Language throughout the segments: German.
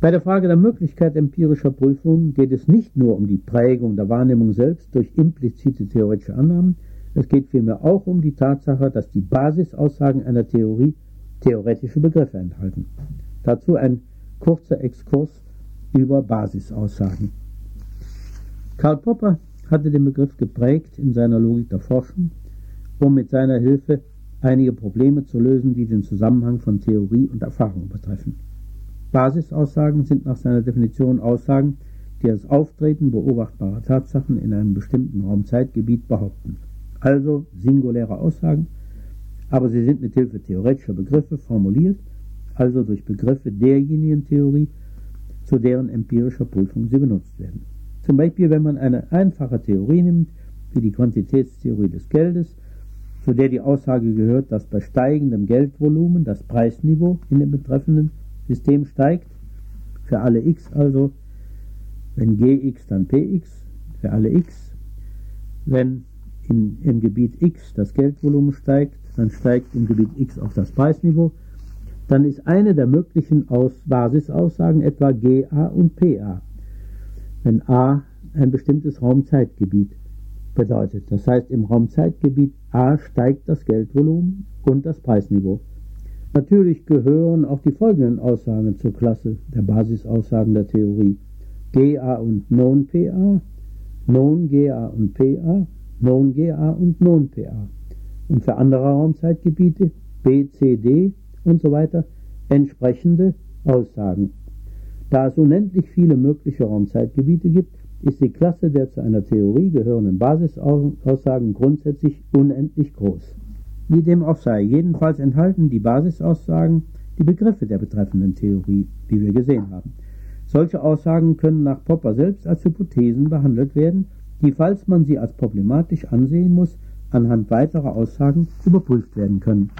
Bei der Frage der Möglichkeit empirischer Prüfung geht es nicht nur um die Prägung der Wahrnehmung selbst durch implizite theoretische Annahmen, es geht vielmehr auch um die Tatsache, dass die Basisaussagen einer Theorie theoretische Begriffe enthalten. Dazu ein kurzer Exkurs über Basisaussagen. Karl Popper hatte den Begriff geprägt in seiner Logik der Forschung, um mit seiner Hilfe einige Probleme zu lösen, die den Zusammenhang von Theorie und Erfahrung betreffen. Basisaussagen sind nach seiner Definition Aussagen, die das Auftreten beobachtbarer Tatsachen in einem bestimmten Raumzeitgebiet behaupten. Also singuläre Aussagen, aber sie sind mit Hilfe theoretischer Begriffe formuliert, also durch Begriffe derjenigen Theorie, zu deren empirischer Prüfung sie benutzt werden. Zum Beispiel, wenn man eine einfache Theorie nimmt, wie die Quantitätstheorie des Geldes, zu der die Aussage gehört, dass bei steigendem Geldvolumen das Preisniveau in dem betreffenden System steigt, für alle x also, wenn gx dann px, für alle x, wenn in, im Gebiet x das Geldvolumen steigt, dann steigt im Gebiet x auch das Preisniveau, dann ist eine der möglichen Aus Basisaussagen etwa GA und PA, wenn A ein bestimmtes Raumzeitgebiet bedeutet. Das heißt, im Raumzeitgebiet A steigt das Geldvolumen und das Preisniveau. Natürlich gehören auch die folgenden Aussagen zur Klasse der Basisaussagen der Theorie. GA und Non-PA, Non-GA und PA, Non-GA und Non-PA. Und für andere Raumzeitgebiete, B, C, D und so weiter, entsprechende Aussagen. Da es unendlich viele mögliche Raumzeitgebiete gibt, ist die Klasse der zu einer Theorie gehörenden Basisaussagen grundsätzlich unendlich groß. Wie dem auch sei, jedenfalls enthalten die Basisaussagen die Begriffe der betreffenden Theorie, wie wir gesehen haben. Solche Aussagen können nach Popper selbst als Hypothesen behandelt werden, die, falls man sie als problematisch ansehen muss, anhand weiterer Aussagen überprüft werden können.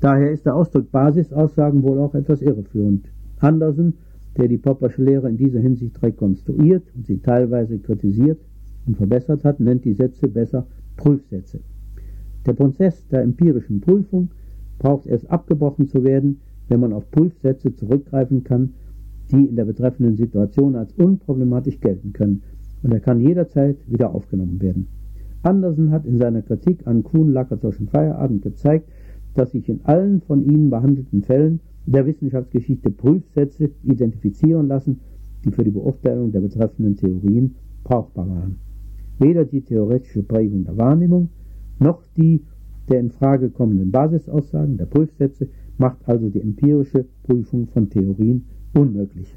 Daher ist der Ausdruck Basisaussagen wohl auch etwas irreführend. Andersen der die Poppersche Lehre in dieser Hinsicht rekonstruiert und sie teilweise kritisiert und verbessert hat, nennt die Sätze besser Prüfsätze. Der Prozess der empirischen Prüfung braucht erst abgebrochen zu werden, wenn man auf Prüfsätze zurückgreifen kann, die in der betreffenden Situation als unproblematisch gelten können, und er kann jederzeit wieder aufgenommen werden. Andersen hat in seiner Kritik an Kuhn-Lackertschen Feierabend gezeigt, dass sich in allen von ihnen behandelten Fällen der Wissenschaftsgeschichte Prüfsätze identifizieren lassen, die für die Beurteilung der betreffenden Theorien brauchbar waren. Weder die theoretische Prägung der Wahrnehmung noch die der in Frage kommenden Basisaussagen der Prüfsätze macht also die empirische Prüfung von Theorien unmöglich.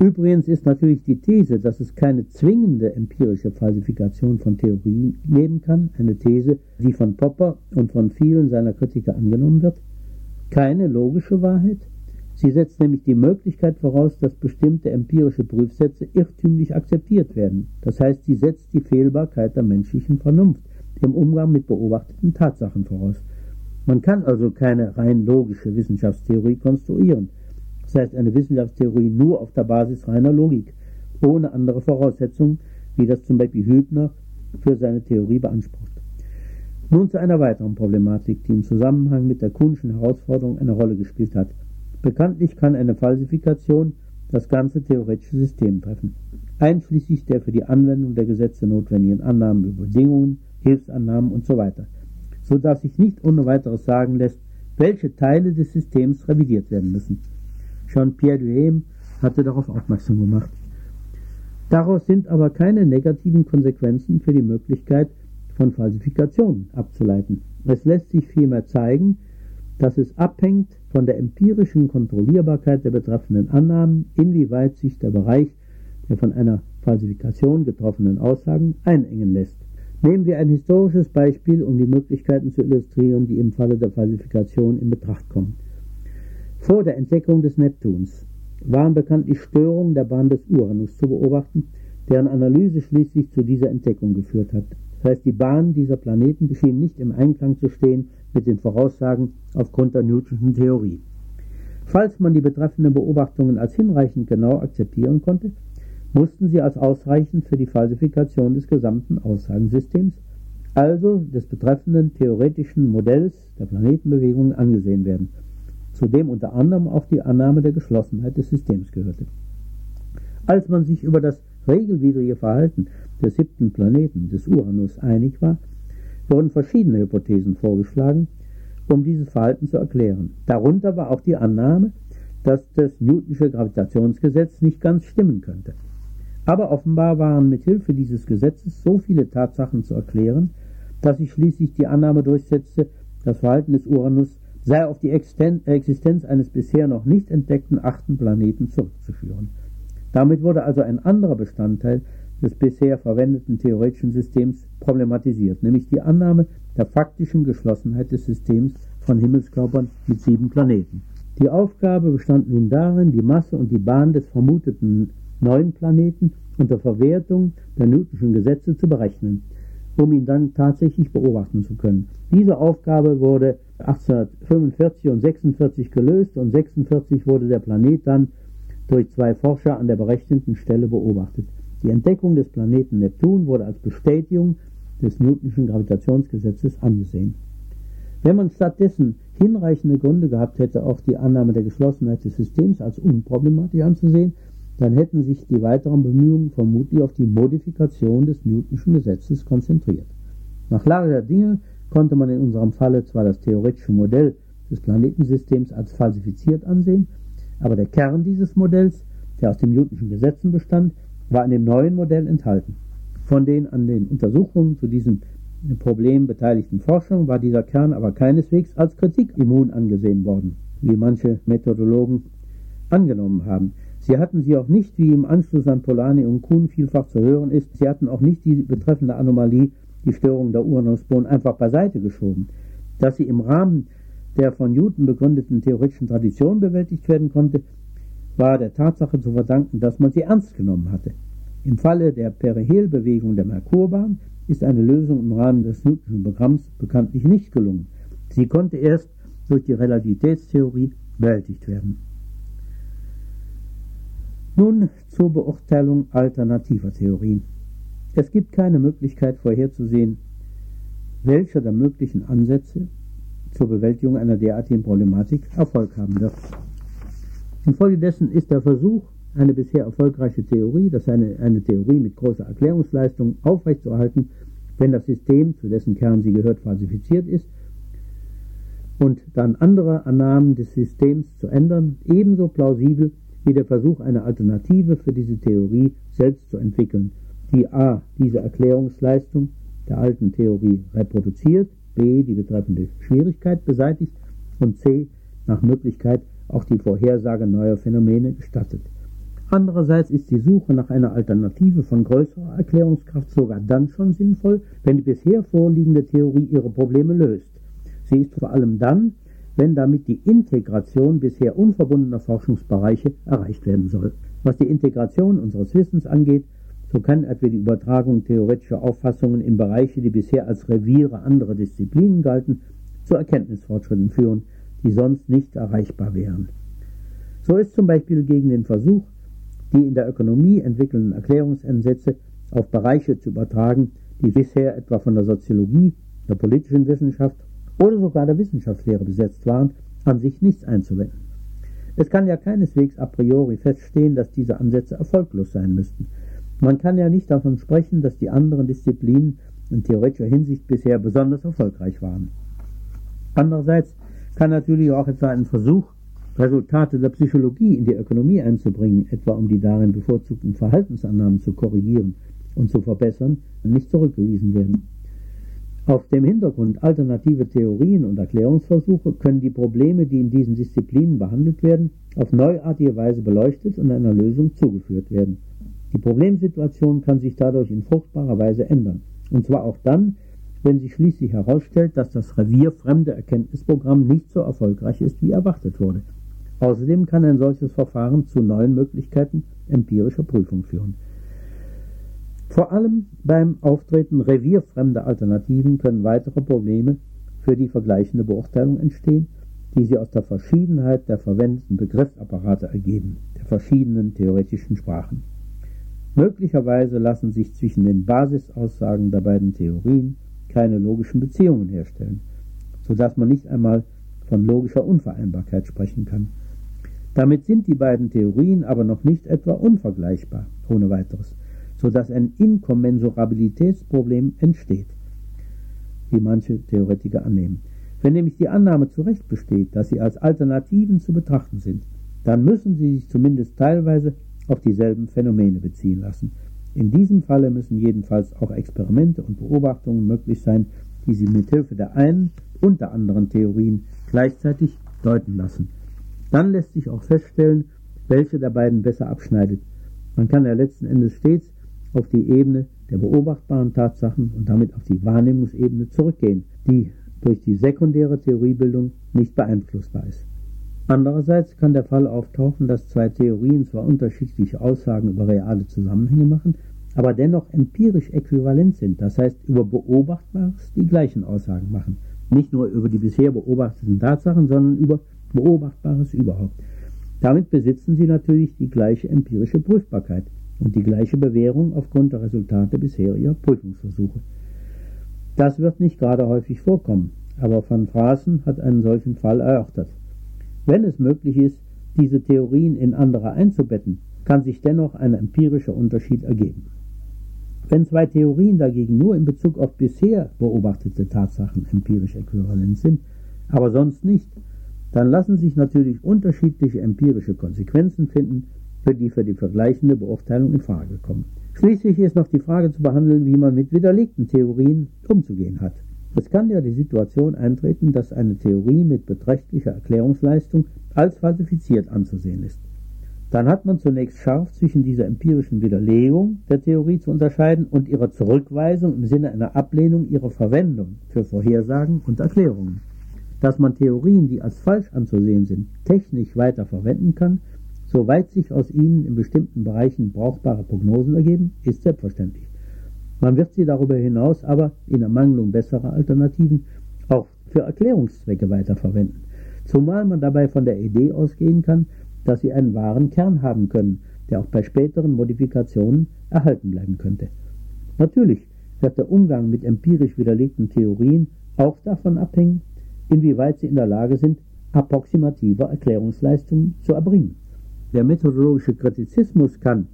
Übrigens ist natürlich die These, dass es keine zwingende empirische Falsifikation von Theorien geben kann, eine These, die von Popper und von vielen seiner Kritiker angenommen wird, keine logische Wahrheit. Sie setzt nämlich die Möglichkeit voraus, dass bestimmte empirische Prüfsätze irrtümlich akzeptiert werden. Das heißt, sie setzt die Fehlbarkeit der menschlichen Vernunft im Umgang mit beobachteten Tatsachen voraus. Man kann also keine rein logische Wissenschaftstheorie konstruieren. Das heißt, eine Wissenschaftstheorie nur auf der Basis reiner Logik, ohne andere Voraussetzungen, wie das zum Beispiel Hübner für seine Theorie beansprucht. Nun zu einer weiteren Problematik, die im Zusammenhang mit der Kuhnschen Herausforderung eine Rolle gespielt hat. Bekanntlich kann eine Falsifikation das ganze theoretische System treffen, einschließlich der für die Anwendung der Gesetze notwendigen Annahmen über Bedingungen, Hilfsannahmen usw., so, so dass sich nicht ohne weiteres sagen lässt, welche Teile des Systems revidiert werden müssen. Schon Pierre Duhem hatte darauf aufmerksam gemacht. Daraus sind aber keine negativen Konsequenzen für die Möglichkeit von Falsifikationen abzuleiten. Es lässt sich vielmehr zeigen, dass es abhängt von der empirischen Kontrollierbarkeit der betreffenden Annahmen, inwieweit sich der Bereich der von einer Falsifikation getroffenen Aussagen einengen lässt. Nehmen wir ein historisches Beispiel, um die Möglichkeiten zu illustrieren, die im Falle der Falsifikation in Betracht kommen. Vor der Entdeckung des Neptuns waren bekanntlich Störungen der Bahn des Uranus zu beobachten, deren Analyse schließlich zu dieser Entdeckung geführt hat. Das heißt, die Bahn dieser Planeten schien nicht im Einklang zu stehen mit den Voraussagen aufgrund der Newtonschen Theorie. Falls man die betreffenden Beobachtungen als hinreichend genau akzeptieren konnte, mussten sie als ausreichend für die Falsifikation des gesamten Aussagensystems, also des betreffenden theoretischen Modells der Planetenbewegung, angesehen werden. zu dem unter anderem auch die Annahme der Geschlossenheit des Systems gehörte. Als man sich über das regelwidrige Verhalten des siebten Planeten, des Uranus, einig war, wurden verschiedene Hypothesen vorgeschlagen, um dieses Verhalten zu erklären. Darunter war auch die Annahme, dass das Newtonsche Gravitationsgesetz nicht ganz stimmen könnte. Aber offenbar waren mit Hilfe dieses Gesetzes so viele Tatsachen zu erklären, dass sich schließlich die Annahme durchsetzte, das Verhalten des Uranus sei auf die Existenz eines bisher noch nicht entdeckten achten Planeten zurückzuführen. Damit wurde also ein anderer Bestandteil des bisher verwendeten theoretischen Systems problematisiert, nämlich die Annahme der faktischen Geschlossenheit des Systems von Himmelskörpern mit sieben Planeten. Die Aufgabe bestand nun darin, die Masse und die Bahn des vermuteten neuen Planeten unter Verwertung der Newtonschen Gesetze zu berechnen, um ihn dann tatsächlich beobachten zu können. Diese Aufgabe wurde 1845 und 46 gelöst und 46 wurde der Planet dann durch zwei Forscher an der berechneten Stelle beobachtet. Die Entdeckung des Planeten Neptun wurde als Bestätigung des Newtonschen Gravitationsgesetzes angesehen. Wenn man stattdessen hinreichende Gründe gehabt hätte, auch die Annahme der Geschlossenheit des Systems als unproblematisch anzusehen, dann hätten sich die weiteren Bemühungen vermutlich auf die Modifikation des Newtonschen Gesetzes konzentriert. Nach Lage der Dinge konnte man in unserem Falle zwar das theoretische Modell des Planetensystems als falsifiziert ansehen, aber der Kern dieses Modells, der aus den Newtonschen Gesetzen bestand, war in dem neuen Modell enthalten. Von den an den Untersuchungen zu diesem Problem beteiligten Forschern war dieser Kern aber keineswegs als Kritik immun angesehen worden, wie manche Methodologen angenommen haben. Sie hatten sie auch nicht, wie im Anschluss an Polanyi und Kuhn vielfach zu hören ist, sie hatten auch nicht die betreffende Anomalie, die Störung der Uranusbohnen, einfach beiseite geschoben. Dass sie im Rahmen der von Newton begründeten theoretischen Tradition bewältigt werden konnte, war der Tatsache zu verdanken, dass man sie ernst genommen hatte. Im Falle der Perihelbewegung der Merkurbahn ist eine Lösung im Rahmen des Newtonschen Programms bekanntlich nicht gelungen. Sie konnte erst durch die Relativitätstheorie bewältigt werden. Nun zur Beurteilung alternativer Theorien. Es gibt keine Möglichkeit vorherzusehen, welcher der möglichen Ansätze zur Bewältigung einer derartigen Problematik Erfolg haben wird. Infolgedessen ist der Versuch, eine bisher erfolgreiche Theorie, das eine, eine Theorie mit großer Erklärungsleistung, aufrechtzuerhalten, wenn das System, zu dessen Kern sie gehört, falsifiziert ist, und dann andere Annahmen des Systems zu ändern, ebenso plausibel wie der Versuch, eine Alternative für diese Theorie selbst zu entwickeln, die a. diese Erklärungsleistung der alten Theorie reproduziert, b. die betreffende Schwierigkeit beseitigt und c. nach Möglichkeit auch die Vorhersage neuer Phänomene gestattet. Andererseits ist die Suche nach einer Alternative von größerer Erklärungskraft sogar dann schon sinnvoll, wenn die bisher vorliegende Theorie ihre Probleme löst. Sie ist vor allem dann, wenn damit die Integration bisher unverbundener Forschungsbereiche erreicht werden soll. Was die Integration unseres Wissens angeht, so kann etwa die Übertragung theoretischer Auffassungen in Bereiche, die bisher als Reviere anderer Disziplinen galten, zu Erkenntnisfortschritten führen, die sonst nicht erreichbar wären. So ist zum Beispiel gegen den Versuch, die in der Ökonomie entwickelnden Erklärungsansätze auf Bereiche zu übertragen, die bisher etwa von der Soziologie, der politischen Wissenschaft oder sogar der Wissenschaftslehre besetzt waren, an sich nichts einzuwenden. Es kann ja keineswegs a priori feststehen, dass diese Ansätze erfolglos sein müssten. Man kann ja nicht davon sprechen, dass die anderen Disziplinen in theoretischer Hinsicht bisher besonders erfolgreich waren. Andererseits kann natürlich auch etwa ein Versuch, Resultate der Psychologie in die Ökonomie einzubringen, etwa um die darin bevorzugten Verhaltensannahmen zu korrigieren und zu verbessern, nicht zurückgewiesen werden. Auf dem Hintergrund alternative Theorien und Erklärungsversuche können die Probleme, die in diesen Disziplinen behandelt werden, auf neuartige Weise beleuchtet und einer Lösung zugeführt werden. Die Problemsituation kann sich dadurch in fruchtbarer Weise ändern, und zwar auch dann, wenn sich schließlich herausstellt, dass das revierfremde Erkenntnisprogramm nicht so erfolgreich ist, wie erwartet wurde. Außerdem kann ein solches Verfahren zu neuen Möglichkeiten empirischer Prüfung führen. Vor allem beim Auftreten revierfremder Alternativen können weitere Probleme für die vergleichende Beurteilung entstehen, die sie aus der Verschiedenheit der verwendeten Begriffsapparate ergeben, der verschiedenen theoretischen Sprachen. Möglicherweise lassen sich zwischen den Basisaussagen der beiden Theorien keine logischen Beziehungen herstellen, so dass man nicht einmal von logischer Unvereinbarkeit sprechen kann. Damit sind die beiden Theorien aber noch nicht etwa unvergleichbar, ohne weiteres, so dass ein Inkommensurabilitätsproblem entsteht, wie manche Theoretiker annehmen. Wenn nämlich die Annahme zu Recht besteht, dass sie als Alternativen zu betrachten sind, dann müssen sie sich zumindest teilweise auf dieselben Phänomene beziehen lassen. In diesem Falle müssen jedenfalls auch Experimente und Beobachtungen möglich sein, die sie mit Hilfe der einen und der anderen Theorien gleichzeitig deuten lassen. Dann lässt sich auch feststellen, welche der beiden besser abschneidet. Man kann ja letzten Endes stets auf die Ebene der beobachtbaren Tatsachen und damit auf die Wahrnehmungsebene zurückgehen, die durch die sekundäre Theoriebildung nicht beeinflussbar ist. Andererseits kann der Fall auftauchen, dass zwei Theorien zwar unterschiedliche Aussagen über reale Zusammenhänge machen, aber dennoch empirisch äquivalent sind, das heißt über Beobachtbares die gleichen Aussagen machen. Nicht nur über die bisher beobachteten Tatsachen, sondern über Beobachtbares überhaupt. Damit besitzen sie natürlich die gleiche empirische Prüfbarkeit und die gleiche Bewährung aufgrund der Resultate bisheriger Prüfungsversuche. Das wird nicht gerade häufig vorkommen, aber van Fraassen hat einen solchen Fall erörtert. Wenn es möglich ist, diese Theorien in andere einzubetten, kann sich dennoch ein empirischer Unterschied ergeben. Wenn zwei Theorien dagegen nur in Bezug auf bisher beobachtete Tatsachen empirisch äquivalent sind, aber sonst nicht, dann lassen sich natürlich unterschiedliche empirische Konsequenzen finden, für die für die vergleichende Beurteilung in Frage kommen. Schließlich ist noch die Frage zu behandeln, wie man mit widerlegten Theorien umzugehen hat. Es kann ja die Situation eintreten, dass eine Theorie mit beträchtlicher Erklärungsleistung als falsifiziert anzusehen ist. Dann hat man zunächst scharf zwischen dieser empirischen Widerlegung der Theorie zu unterscheiden und ihrer Zurückweisung im Sinne einer Ablehnung ihrer Verwendung für Vorhersagen und Erklärungen. Dass man Theorien, die als falsch anzusehen sind, technisch weiter verwenden kann, soweit sich aus ihnen in bestimmten Bereichen brauchbare Prognosen ergeben, ist selbstverständlich. Man wird sie darüber hinaus aber in Ermangelung besserer Alternativen auch für Erklärungszwecke weiterverwenden, zumal man dabei von der Idee ausgehen kann, dass sie einen wahren Kern haben können, der auch bei späteren Modifikationen erhalten bleiben könnte. Natürlich wird der Umgang mit empirisch widerlegten Theorien auch davon abhängen, inwieweit sie in der Lage sind, approximative Erklärungsleistungen zu erbringen. Der methodologische Kritizismus kann,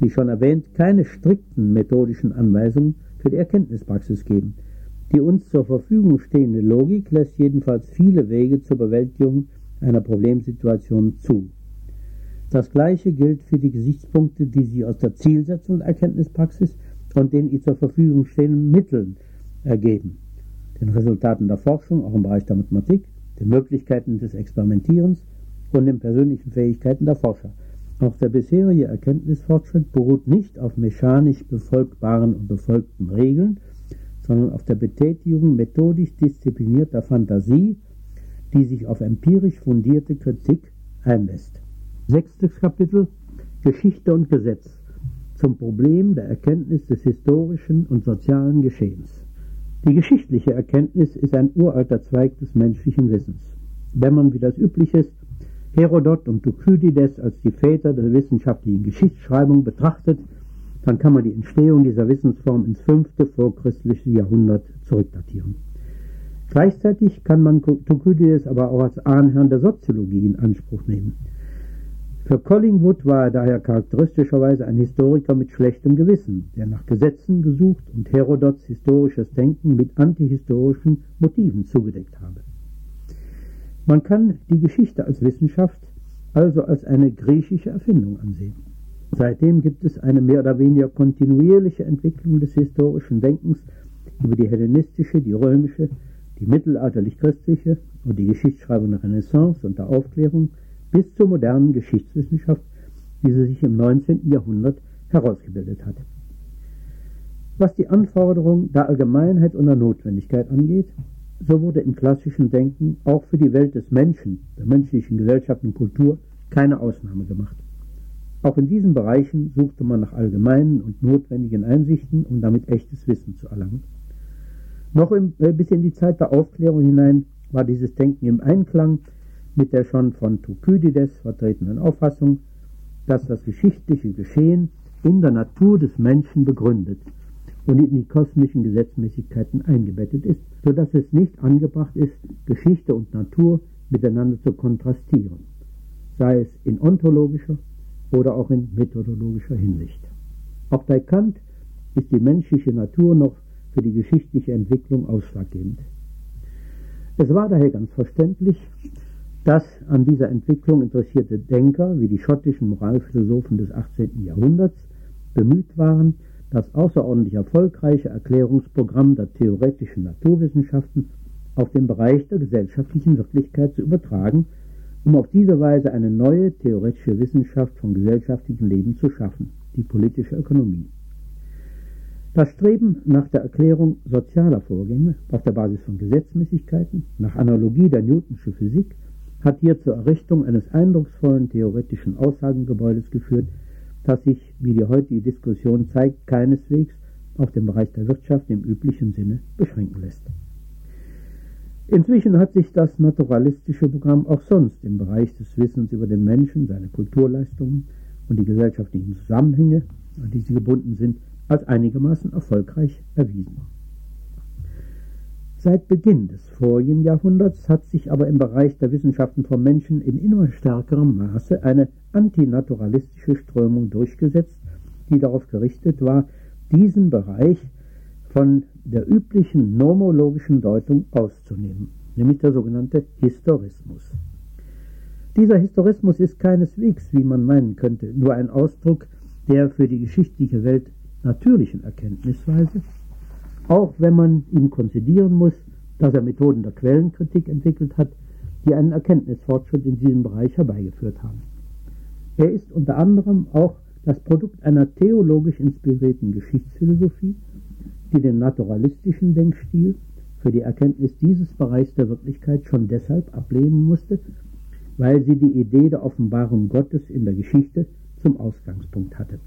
wie schon erwähnt, keine strikten methodischen Anweisungen für die Erkenntnispraxis geben. Die uns zur Verfügung stehende Logik lässt jedenfalls viele Wege zur Bewältigung einer Problemsituation zu. Das Gleiche gilt für die Gesichtspunkte, die sich aus der Zielsetzung der Erkenntnispraxis und den ihr zur Verfügung stehenden Mitteln ergeben den Resultaten der Forschung, auch im Bereich der Mathematik, den Möglichkeiten des Experimentierens und den persönlichen Fähigkeiten der Forscher. Auch der bisherige Erkenntnisfortschritt beruht nicht auf mechanisch befolgbaren und befolgten Regeln, sondern auf der Betätigung methodisch disziplinierter Fantasie, die sich auf empirisch fundierte Kritik einlässt. Sechstes Kapitel Geschichte und Gesetz zum Problem der Erkenntnis des historischen und sozialen Geschehens. Die geschichtliche Erkenntnis ist ein uralter Zweig des menschlichen Wissens. Wenn man, wie das üblich ist, Herodot und Thukydides als die Väter der wissenschaftlichen Geschichtsschreibung betrachtet, dann kann man die Entstehung dieser Wissensform ins fünfte vorchristliche Jahrhundert zurückdatieren. Gleichzeitig kann man Thukydides aber auch als Ahnherrn der Soziologie in Anspruch nehmen. Für Collingwood war er daher charakteristischerweise ein Historiker mit schlechtem Gewissen, der nach Gesetzen gesucht und Herodots historisches Denken mit antihistorischen Motiven zugedeckt habe. Man kann die Geschichte als Wissenschaft also als eine griechische Erfindung ansehen. Seitdem gibt es eine mehr oder weniger kontinuierliche Entwicklung des historischen Denkens über die hellenistische, die römische, die mittelalterlich-christliche und die Geschichtsschreibung der Renaissance und der Aufklärung – bis zur modernen Geschichtswissenschaft, wie sie sich im 19. Jahrhundert herausgebildet hat. Was die Anforderung der Allgemeinheit und der Notwendigkeit angeht, so wurde im klassischen Denken auch für die Welt des Menschen, der menschlichen Gesellschaft und Kultur keine Ausnahme gemacht. Auch in diesen Bereichen suchte man nach allgemeinen und notwendigen Einsichten, um damit echtes Wissen zu erlangen. Noch im, äh, bis in die Zeit der Aufklärung hinein war dieses Denken im Einklang mit der schon von Thukydides vertretenen Auffassung, dass das geschichtliche Geschehen in der Natur des Menschen begründet und in die kosmischen Gesetzmäßigkeiten eingebettet ist, so dass es nicht angebracht ist, Geschichte und Natur miteinander zu kontrastieren, sei es in ontologischer oder auch in methodologischer Hinsicht. Auch bei Kant ist die menschliche Natur noch für die geschichtliche Entwicklung ausschlaggebend. Es war daher ganz verständlich, dass an dieser Entwicklung interessierte Denker wie die schottischen Moralphilosophen des 18. Jahrhunderts bemüht waren, das außerordentlich erfolgreiche Erklärungsprogramm der theoretischen Naturwissenschaften auf den Bereich der gesellschaftlichen Wirklichkeit zu übertragen, um auf diese Weise eine neue theoretische Wissenschaft vom gesellschaftlichen Leben zu schaffen, die politische Ökonomie. Das Streben nach der Erklärung sozialer Vorgänge auf der Basis von Gesetzmäßigkeiten, nach Analogie der Newtonschen Physik, hat hier zur Errichtung eines eindrucksvollen theoretischen Aussagengebäudes geführt, das sich, wie die heutige Diskussion zeigt, keineswegs auf den Bereich der Wirtschaft im üblichen Sinne beschränken lässt. Inzwischen hat sich das naturalistische Programm auch sonst im Bereich des Wissens über den Menschen, seine Kulturleistungen und die gesellschaftlichen Zusammenhänge, an die sie gebunden sind, als einigermaßen erfolgreich erwiesen. Seit Beginn des vorigen Jahrhunderts hat sich aber im Bereich der Wissenschaften vom Menschen in immer stärkerem Maße eine antinaturalistische Strömung durchgesetzt, die darauf gerichtet war, diesen Bereich von der üblichen nomologischen Deutung auszunehmen, nämlich der sogenannte Historismus. Dieser Historismus ist keineswegs, wie man meinen könnte, nur ein Ausdruck der für die geschichtliche Welt natürlichen Erkenntnisweise, auch wenn man ihm konzidieren muss, dass er Methoden der Quellenkritik entwickelt hat, die einen Erkenntnisfortschritt in diesem Bereich herbeigeführt haben. Er ist unter anderem auch das Produkt einer theologisch inspirierten Geschichtsphilosophie, die den naturalistischen Denkstil für die Erkenntnis dieses Bereichs der Wirklichkeit schon deshalb ablehnen musste, weil sie die Idee der Offenbarung Gottes in der Geschichte zum Ausgangspunkt hatte.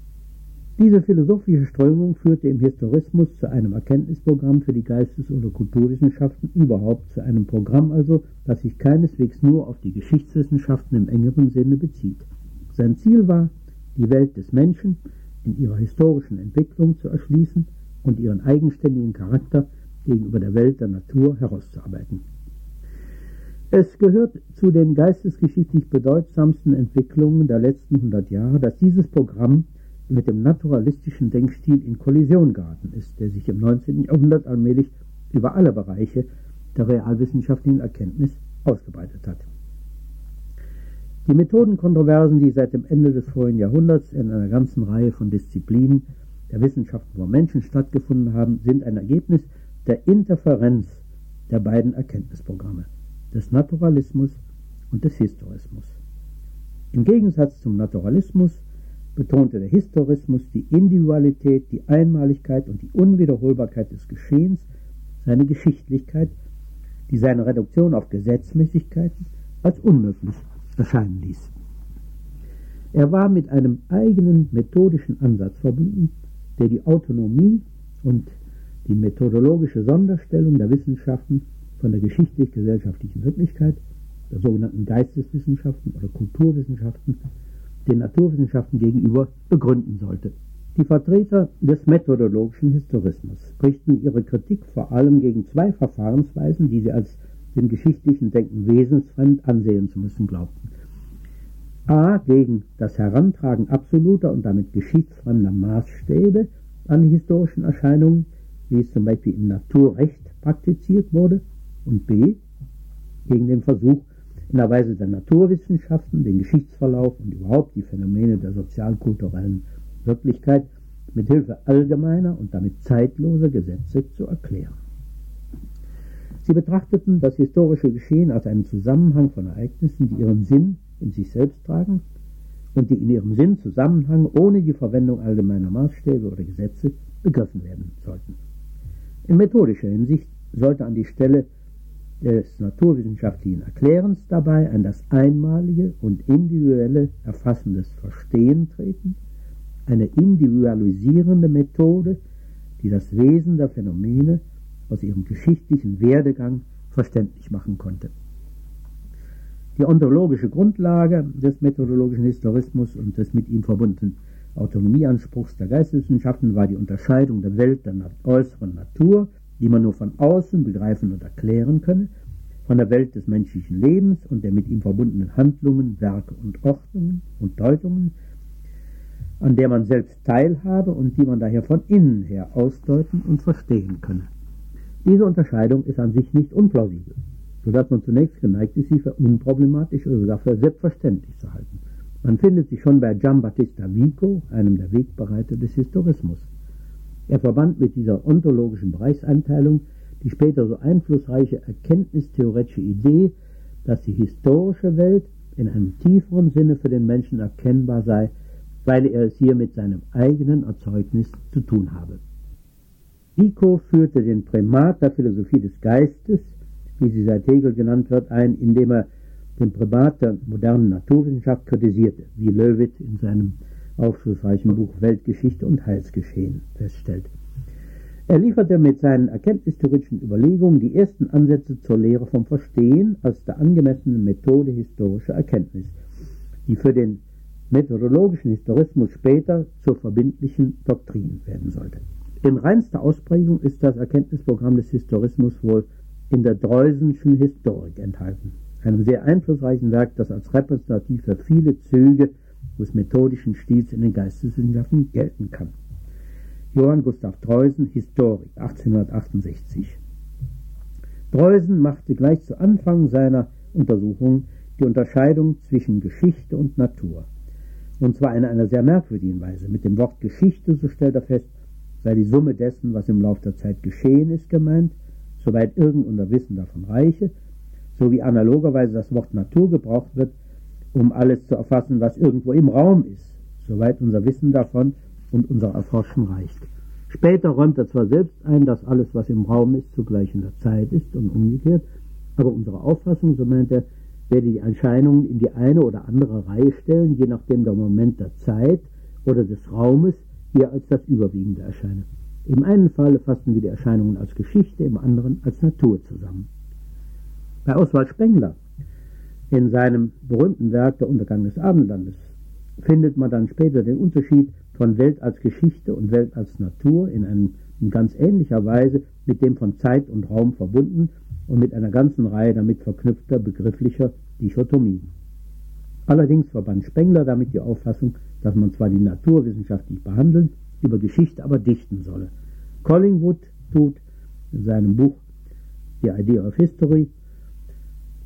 Diese philosophische Strömung führte im Historismus zu einem Erkenntnisprogramm für die Geistes- oder Kulturwissenschaften, überhaupt zu einem Programm also, das sich keineswegs nur auf die Geschichtswissenschaften im engeren Sinne bezieht. Sein Ziel war, die Welt des Menschen in ihrer historischen Entwicklung zu erschließen und ihren eigenständigen Charakter gegenüber der Welt der Natur herauszuarbeiten. Es gehört zu den geistesgeschichtlich bedeutsamsten Entwicklungen der letzten 100 Jahre, dass dieses Programm mit dem naturalistischen Denkstil in Kollision geraten ist, der sich im 19. Jahrhundert allmählich über alle Bereiche der realwissenschaftlichen Erkenntnis ausgebreitet hat. Die Methodenkontroversen, die seit dem Ende des vorigen Jahrhunderts in einer ganzen Reihe von Disziplinen der Wissenschaften von Menschen stattgefunden haben, sind ein Ergebnis der Interferenz der beiden Erkenntnisprogramme, des Naturalismus und des Historismus. Im Gegensatz zum Naturalismus betonte der Historismus die Individualität, die Einmaligkeit und die Unwiederholbarkeit des Geschehens, seine Geschichtlichkeit, die seine Reduktion auf Gesetzmäßigkeiten als unmöglich erscheinen ließ. Er war mit einem eigenen methodischen Ansatz verbunden, der die Autonomie und die methodologische Sonderstellung der Wissenschaften von der geschichtlich-gesellschaftlichen Wirklichkeit, der sogenannten Geisteswissenschaften oder Kulturwissenschaften, den Naturwissenschaften gegenüber begründen sollte. Die Vertreter des methodologischen Historismus richten ihre Kritik vor allem gegen zwei Verfahrensweisen, die sie als dem geschichtlichen Denken wesensfremd ansehen zu müssen glaubten. A. gegen das Herantragen absoluter und damit geschichtsfremder Maßstäbe an die historischen Erscheinungen, wie es zum Beispiel im Naturrecht praktiziert wurde, und B. gegen den Versuch, in der Weise der Naturwissenschaften den Geschichtsverlauf und überhaupt die Phänomene der sozialkulturellen Wirklichkeit mit Hilfe allgemeiner und damit zeitloser Gesetze zu erklären. Sie betrachteten das historische Geschehen als einen Zusammenhang von Ereignissen, die ihren Sinn in sich selbst tragen und die in ihrem Sinn Zusammenhang ohne die Verwendung allgemeiner Maßstäbe oder Gesetze begriffen werden sollten. In methodischer Hinsicht sollte an die Stelle des naturwissenschaftlichen Erklärens dabei an das einmalige und individuelle Erfassen des Verstehen treten, eine individualisierende Methode, die das Wesen der Phänomene aus ihrem geschichtlichen Werdegang verständlich machen konnte. Die ontologische Grundlage des methodologischen Historismus und des mit ihm verbundenen Autonomieanspruchs der Geisteswissenschaften war die Unterscheidung der Welt der äußeren Natur, die man nur von außen begreifen und erklären könne, von der Welt des menschlichen Lebens und der mit ihm verbundenen Handlungen, Werke und Ordnungen und Deutungen, an der man selbst teilhabe und die man daher von innen her ausdeuten und verstehen könne. Diese Unterscheidung ist an sich nicht unplausibel, sodass man zunächst geneigt ist, sie für unproblematisch oder sogar für selbstverständlich zu halten. Man findet sie schon bei Giambattista Vico, einem der Wegbereiter des Historismus. Er verband mit dieser ontologischen Bereichseinteilung die später so einflussreiche erkenntnistheoretische Idee, dass die historische Welt in einem tieferen Sinne für den Menschen erkennbar sei, weil er es hier mit seinem eigenen Erzeugnis zu tun habe. Vico führte den Primat der Philosophie des Geistes, wie sie seit Hegel genannt wird, ein, indem er den Primat der modernen Naturwissenschaft kritisierte, wie Löwit in seinem aufschlussreichen Buch Weltgeschichte und Heilsgeschehen feststellt. Er lieferte mit seinen erkenntnistheoretischen Überlegungen die ersten Ansätze zur Lehre vom Verstehen als der angemessenen Methode historischer Erkenntnis, die für den methodologischen Historismus später zur verbindlichen Doktrin werden sollte. In reinster Ausprägung ist das Erkenntnisprogramm des Historismus wohl in der Dreusenschen Historik enthalten einem sehr einflussreichen Werk, das als repräsentativ für viele Züge des methodischen Stils in den Geisteswissenschaften gelten kann. Johann Gustav Dreusen, Historik, 1868. Dreusen machte gleich zu Anfang seiner Untersuchung die Unterscheidung zwischen Geschichte und Natur. Und zwar in einer sehr merkwürdigen Weise. Mit dem Wort Geschichte, so stellt er fest, sei die Summe dessen, was im Laufe der Zeit geschehen ist, gemeint, soweit irgend unser Wissen davon reiche, so wie analogerweise das Wort Natur gebraucht wird, um alles zu erfassen, was irgendwo im Raum ist, soweit unser Wissen davon und unser Erforschen reicht. Später räumt er zwar selbst ein, dass alles, was im Raum ist, zugleich in der Zeit ist und umgekehrt, aber unsere Auffassung, so meint er, werde die Erscheinungen in die eine oder andere Reihe stellen, je nachdem der Moment der Zeit oder des Raumes hier als das Überwiegende erscheine. Im einen Falle fassen wir die Erscheinungen als Geschichte, im anderen als Natur zusammen. Bei Oswald Spengler in seinem berühmten Werk Der Untergang des Abendlandes findet man dann später den Unterschied von Welt als Geschichte und Welt als Natur in, einem, in ganz ähnlicher Weise mit dem von Zeit und Raum verbunden und mit einer ganzen Reihe damit verknüpfter begrifflicher Dichotomien. Allerdings verband Spengler damit die Auffassung, dass man zwar die Natur wissenschaftlich behandeln, über Geschichte aber dichten solle. Collingwood tut in seinem Buch The Idea of History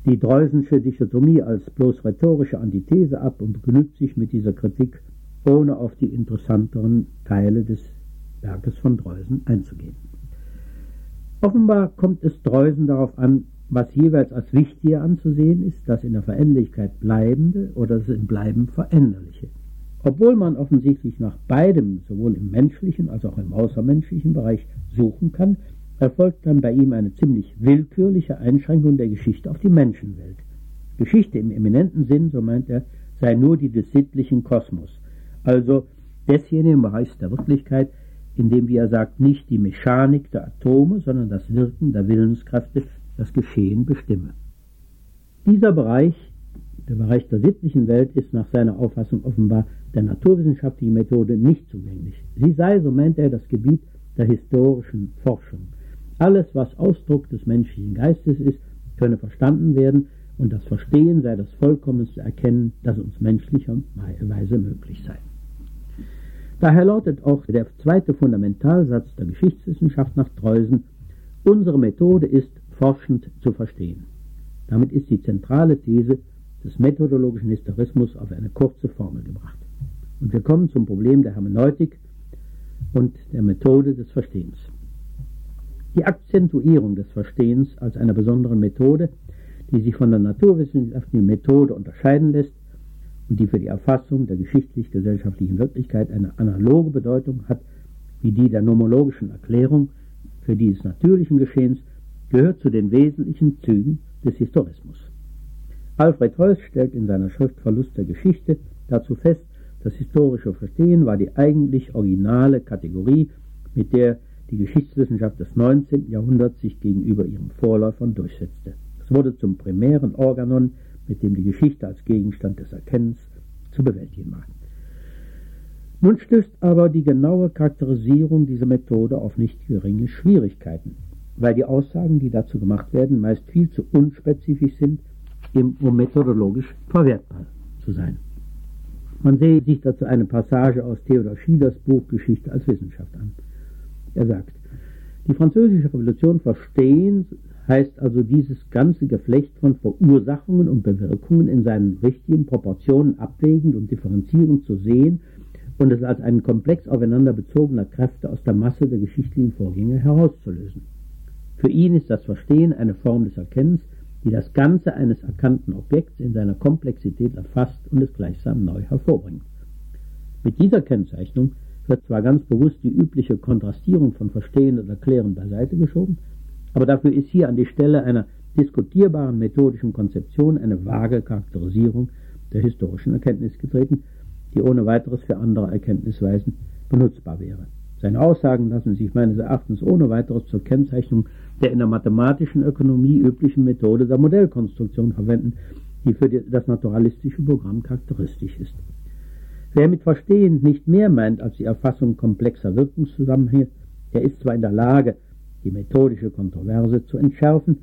die Dreusensche Dichotomie als bloß rhetorische Antithese ab und begnügt sich mit dieser Kritik, ohne auf die interessanteren Teile des Werkes von Dreusen einzugehen. Offenbar kommt es Dreusen darauf an, was jeweils als wichtiger anzusehen ist, das in der Veränderlichkeit Bleibende oder das im Bleiben Veränderliche. Obwohl man offensichtlich nach beidem, sowohl im menschlichen als auch im außermenschlichen Bereich, suchen kann, erfolgt dann bei ihm eine ziemlich willkürliche Einschränkung der Geschichte auf die Menschenwelt. Geschichte im eminenten Sinn, so meint er, sei nur die des sittlichen Kosmos, also desjenigen Bereichs der Wirklichkeit, in dem, wie er sagt, nicht die Mechanik der Atome, sondern das Wirken der Willenskräfte das Geschehen bestimme. Dieser Bereich, der Bereich der sittlichen Welt, ist nach seiner Auffassung offenbar der naturwissenschaftlichen Methode nicht zugänglich. Sie sei, so meint er, das Gebiet der historischen Forschung. Alles, was Ausdruck des menschlichen Geistes ist, könne verstanden werden und das Verstehen sei das vollkommenste Erkennen, das uns menschlicherweise möglich sei. Daher lautet auch der zweite Fundamentalsatz der Geschichtswissenschaft nach Dreusen, unsere Methode ist, forschend zu verstehen. Damit ist die zentrale These des methodologischen Historismus auf eine kurze Formel gebracht. Und wir kommen zum Problem der Hermeneutik und der Methode des Verstehens. Die Akzentuierung des Verstehens als einer besonderen Methode, die sich von der naturwissenschaftlichen Methode unterscheiden lässt und die für die Erfassung der geschichtlich-gesellschaftlichen Wirklichkeit eine analoge Bedeutung hat wie die der nomologischen Erklärung für die des natürlichen Geschehens, gehört zu den wesentlichen Zügen des Historismus. Alfred Holz stellt in seiner Schrift Verlust der Geschichte dazu fest, das historische Verstehen war die eigentlich originale Kategorie, mit der die Geschichtswissenschaft des 19. Jahrhunderts sich gegenüber ihren Vorläufern durchsetzte. Es wurde zum primären Organon, mit dem die Geschichte als Gegenstand des Erkennens zu bewältigen war. Nun stößt aber die genaue Charakterisierung dieser Methode auf nicht geringe Schwierigkeiten, weil die Aussagen, die dazu gemacht werden, meist viel zu unspezifisch sind, um methodologisch verwertbar zu sein. Man sehe sich dazu eine Passage aus Theodor Schieders Buch Geschichte als Wissenschaft an. Er sagt, die französische Revolution verstehen heißt also dieses ganze Geflecht von Verursachungen und Bewirkungen in seinen richtigen Proportionen abwägend und differenzierend zu sehen und es als einen Komplex aufeinander bezogener Kräfte aus der Masse der geschichtlichen Vorgänge herauszulösen. Für ihn ist das Verstehen eine Form des Erkennens, die das Ganze eines erkannten Objekts in seiner Komplexität erfasst und es gleichsam neu hervorbringt. Mit dieser Kennzeichnung wird zwar ganz bewusst die übliche Kontrastierung von Verstehen und Erklären beiseite geschoben, aber dafür ist hier an die Stelle einer diskutierbaren methodischen Konzeption eine vage Charakterisierung der historischen Erkenntnis getreten, die ohne weiteres für andere Erkenntnisweisen benutzbar wäre. Seine Aussagen lassen sich meines Erachtens ohne weiteres zur Kennzeichnung der in der mathematischen Ökonomie üblichen Methode der Modellkonstruktion verwenden, die für das naturalistische Programm charakteristisch ist. Wer mit Verstehen nicht mehr meint als die Erfassung komplexer Wirkungszusammenhänge, der ist zwar in der Lage, die methodische Kontroverse zu entschärfen,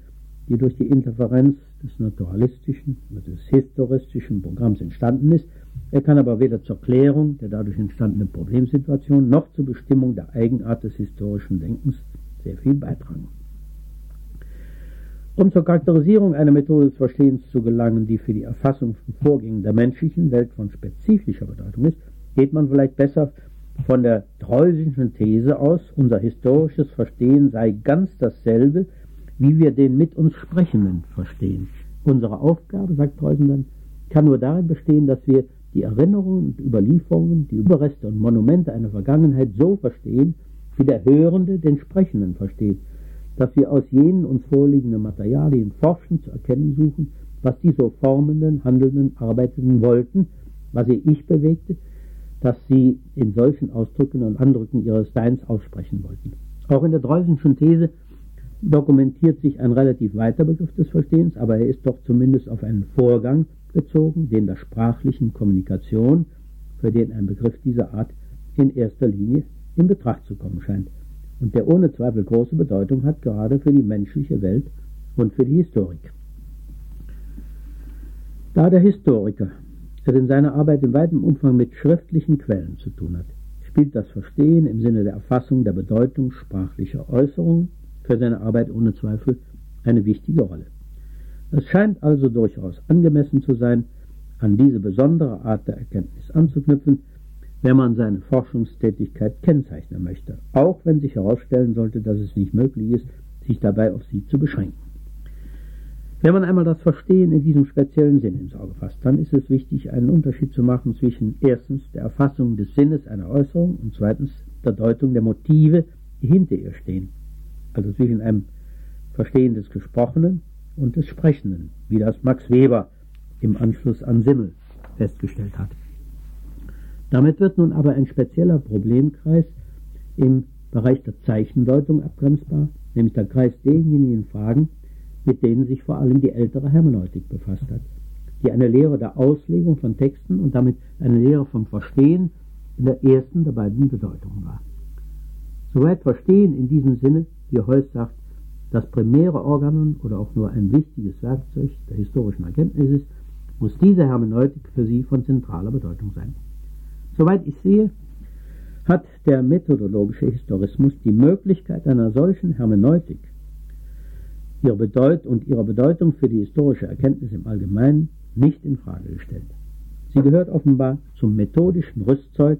die durch die Interferenz des naturalistischen oder des historistischen Programms entstanden ist, er kann aber weder zur Klärung der dadurch entstandenen Problemsituation noch zur Bestimmung der Eigenart des historischen Denkens sehr viel beitragen. Um zur Charakterisierung einer Methode des Verstehens zu gelangen, die für die Erfassung von Vorgängen der menschlichen Welt von spezifischer Bedeutung ist, geht man vielleicht besser von der Treusischen These aus, unser historisches Verstehen sei ganz dasselbe, wie wir den mit uns Sprechenden verstehen. Unsere Aufgabe, sagt Treusen dann, kann nur darin bestehen, dass wir die Erinnerungen und Überlieferungen, die Überreste und Monumente einer Vergangenheit so verstehen, wie der Hörende den Sprechenden versteht, dass wir aus jenen uns vorliegenden Materialien forschen, zu erkennen suchen, was die so formenden, handelnden, arbeitenden wollten, was ihr Ich bewegte, dass sie in solchen Ausdrücken und Andrücken ihres Seins aussprechen wollten. Auch in der Dreusenschen These dokumentiert sich ein relativ weiter Begriff des Verstehens, aber er ist doch zumindest auf einen Vorgang bezogen, den der sprachlichen Kommunikation, für den ein Begriff dieser Art in erster Linie in Betracht zu kommen scheint und der ohne Zweifel große Bedeutung hat, gerade für die menschliche Welt und für die Historik. Da der Historiker der in seiner Arbeit in weitem Umfang mit schriftlichen Quellen zu tun hat, spielt das Verstehen im Sinne der Erfassung der Bedeutung sprachlicher Äußerungen für seine Arbeit ohne Zweifel eine wichtige Rolle. Es scheint also durchaus angemessen zu sein, an diese besondere Art der Erkenntnis anzuknüpfen, wenn man seine Forschungstätigkeit kennzeichnen möchte, auch wenn sich herausstellen sollte, dass es nicht möglich ist, sich dabei auf sie zu beschränken. Wenn man einmal das Verstehen in diesem speziellen Sinn ins Auge fasst, dann ist es wichtig, einen Unterschied zu machen zwischen erstens der Erfassung des Sinnes einer Äußerung und zweitens der Deutung der Motive, die hinter ihr stehen. Also zwischen einem Verstehen des Gesprochenen und des Sprechenden, wie das Max Weber im Anschluss an Simmel festgestellt hat. Damit wird nun aber ein spezieller Problemkreis im Bereich der Zeichendeutung abgrenzbar, nämlich der Kreis derjenigen Fragen, mit denen sich vor allem die ältere Hermeneutik befasst hat, die eine Lehre der Auslegung von Texten und damit eine Lehre vom Verstehen in der ersten der beiden Bedeutungen war. Soweit Verstehen in diesem Sinne, wie Heuss sagt, das primäre Organon oder auch nur ein wichtiges Werkzeug der historischen Erkenntnis ist, muss diese Hermeneutik für sie von zentraler Bedeutung sein. Soweit ich sehe, hat der methodologische Historismus die Möglichkeit einer solchen Hermeneutik ihre Bedeut und ihrer Bedeutung für die historische Erkenntnis im Allgemeinen nicht in Frage gestellt. Sie gehört offenbar zum methodischen Rüstzeug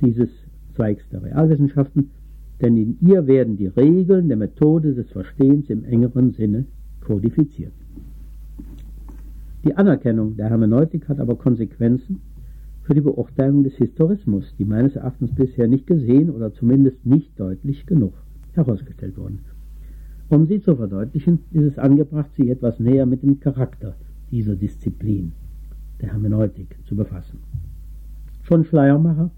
dieses Zweigs der Realwissenschaften, denn in ihr werden die Regeln der Methode des Verstehens im engeren Sinne kodifiziert. Die Anerkennung der Hermeneutik hat aber Konsequenzen für die Beurteilung des Historismus, die meines Erachtens bisher nicht gesehen oder zumindest nicht deutlich genug herausgestellt wurden. Um sie zu verdeutlichen, ist es angebracht, sich etwas näher mit dem Charakter dieser Disziplin, der Hermeneutik, zu befassen. Schon Schleiermacher,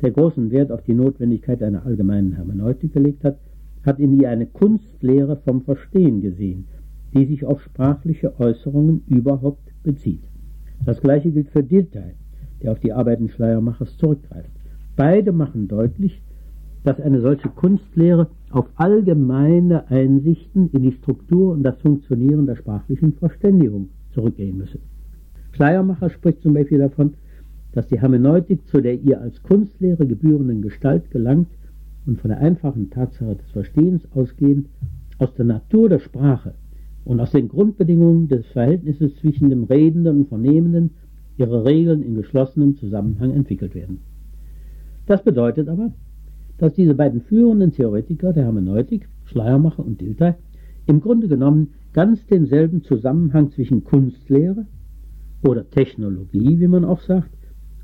der großen Wert auf die Notwendigkeit einer allgemeinen Hermeneutik gelegt hat, hat in ihr eine Kunstlehre vom Verstehen gesehen, die sich auf sprachliche Äußerungen überhaupt bezieht. Das gleiche gilt für Dilthey, der auf die Arbeiten Schleiermachers zurückgreift. Beide machen deutlich, dass eine solche Kunstlehre auf allgemeine Einsichten in die Struktur und das Funktionieren der sprachlichen Verständigung zurückgehen müsse. Schleiermacher spricht zum Beispiel davon, dass die Hermeneutik zu der ihr als Kunstlehre gebührenden Gestalt gelangt und von der einfachen Tatsache des Verstehens ausgehend aus der Natur der Sprache und aus den Grundbedingungen des Verhältnisses zwischen dem Redenden und Vernehmenden ihre Regeln in geschlossenem Zusammenhang entwickelt werden. Das bedeutet aber, dass diese beiden führenden Theoretiker der Hermeneutik, Schleiermacher und Dilthey, im Grunde genommen ganz denselben Zusammenhang zwischen Kunstlehre oder Technologie, wie man auch sagt,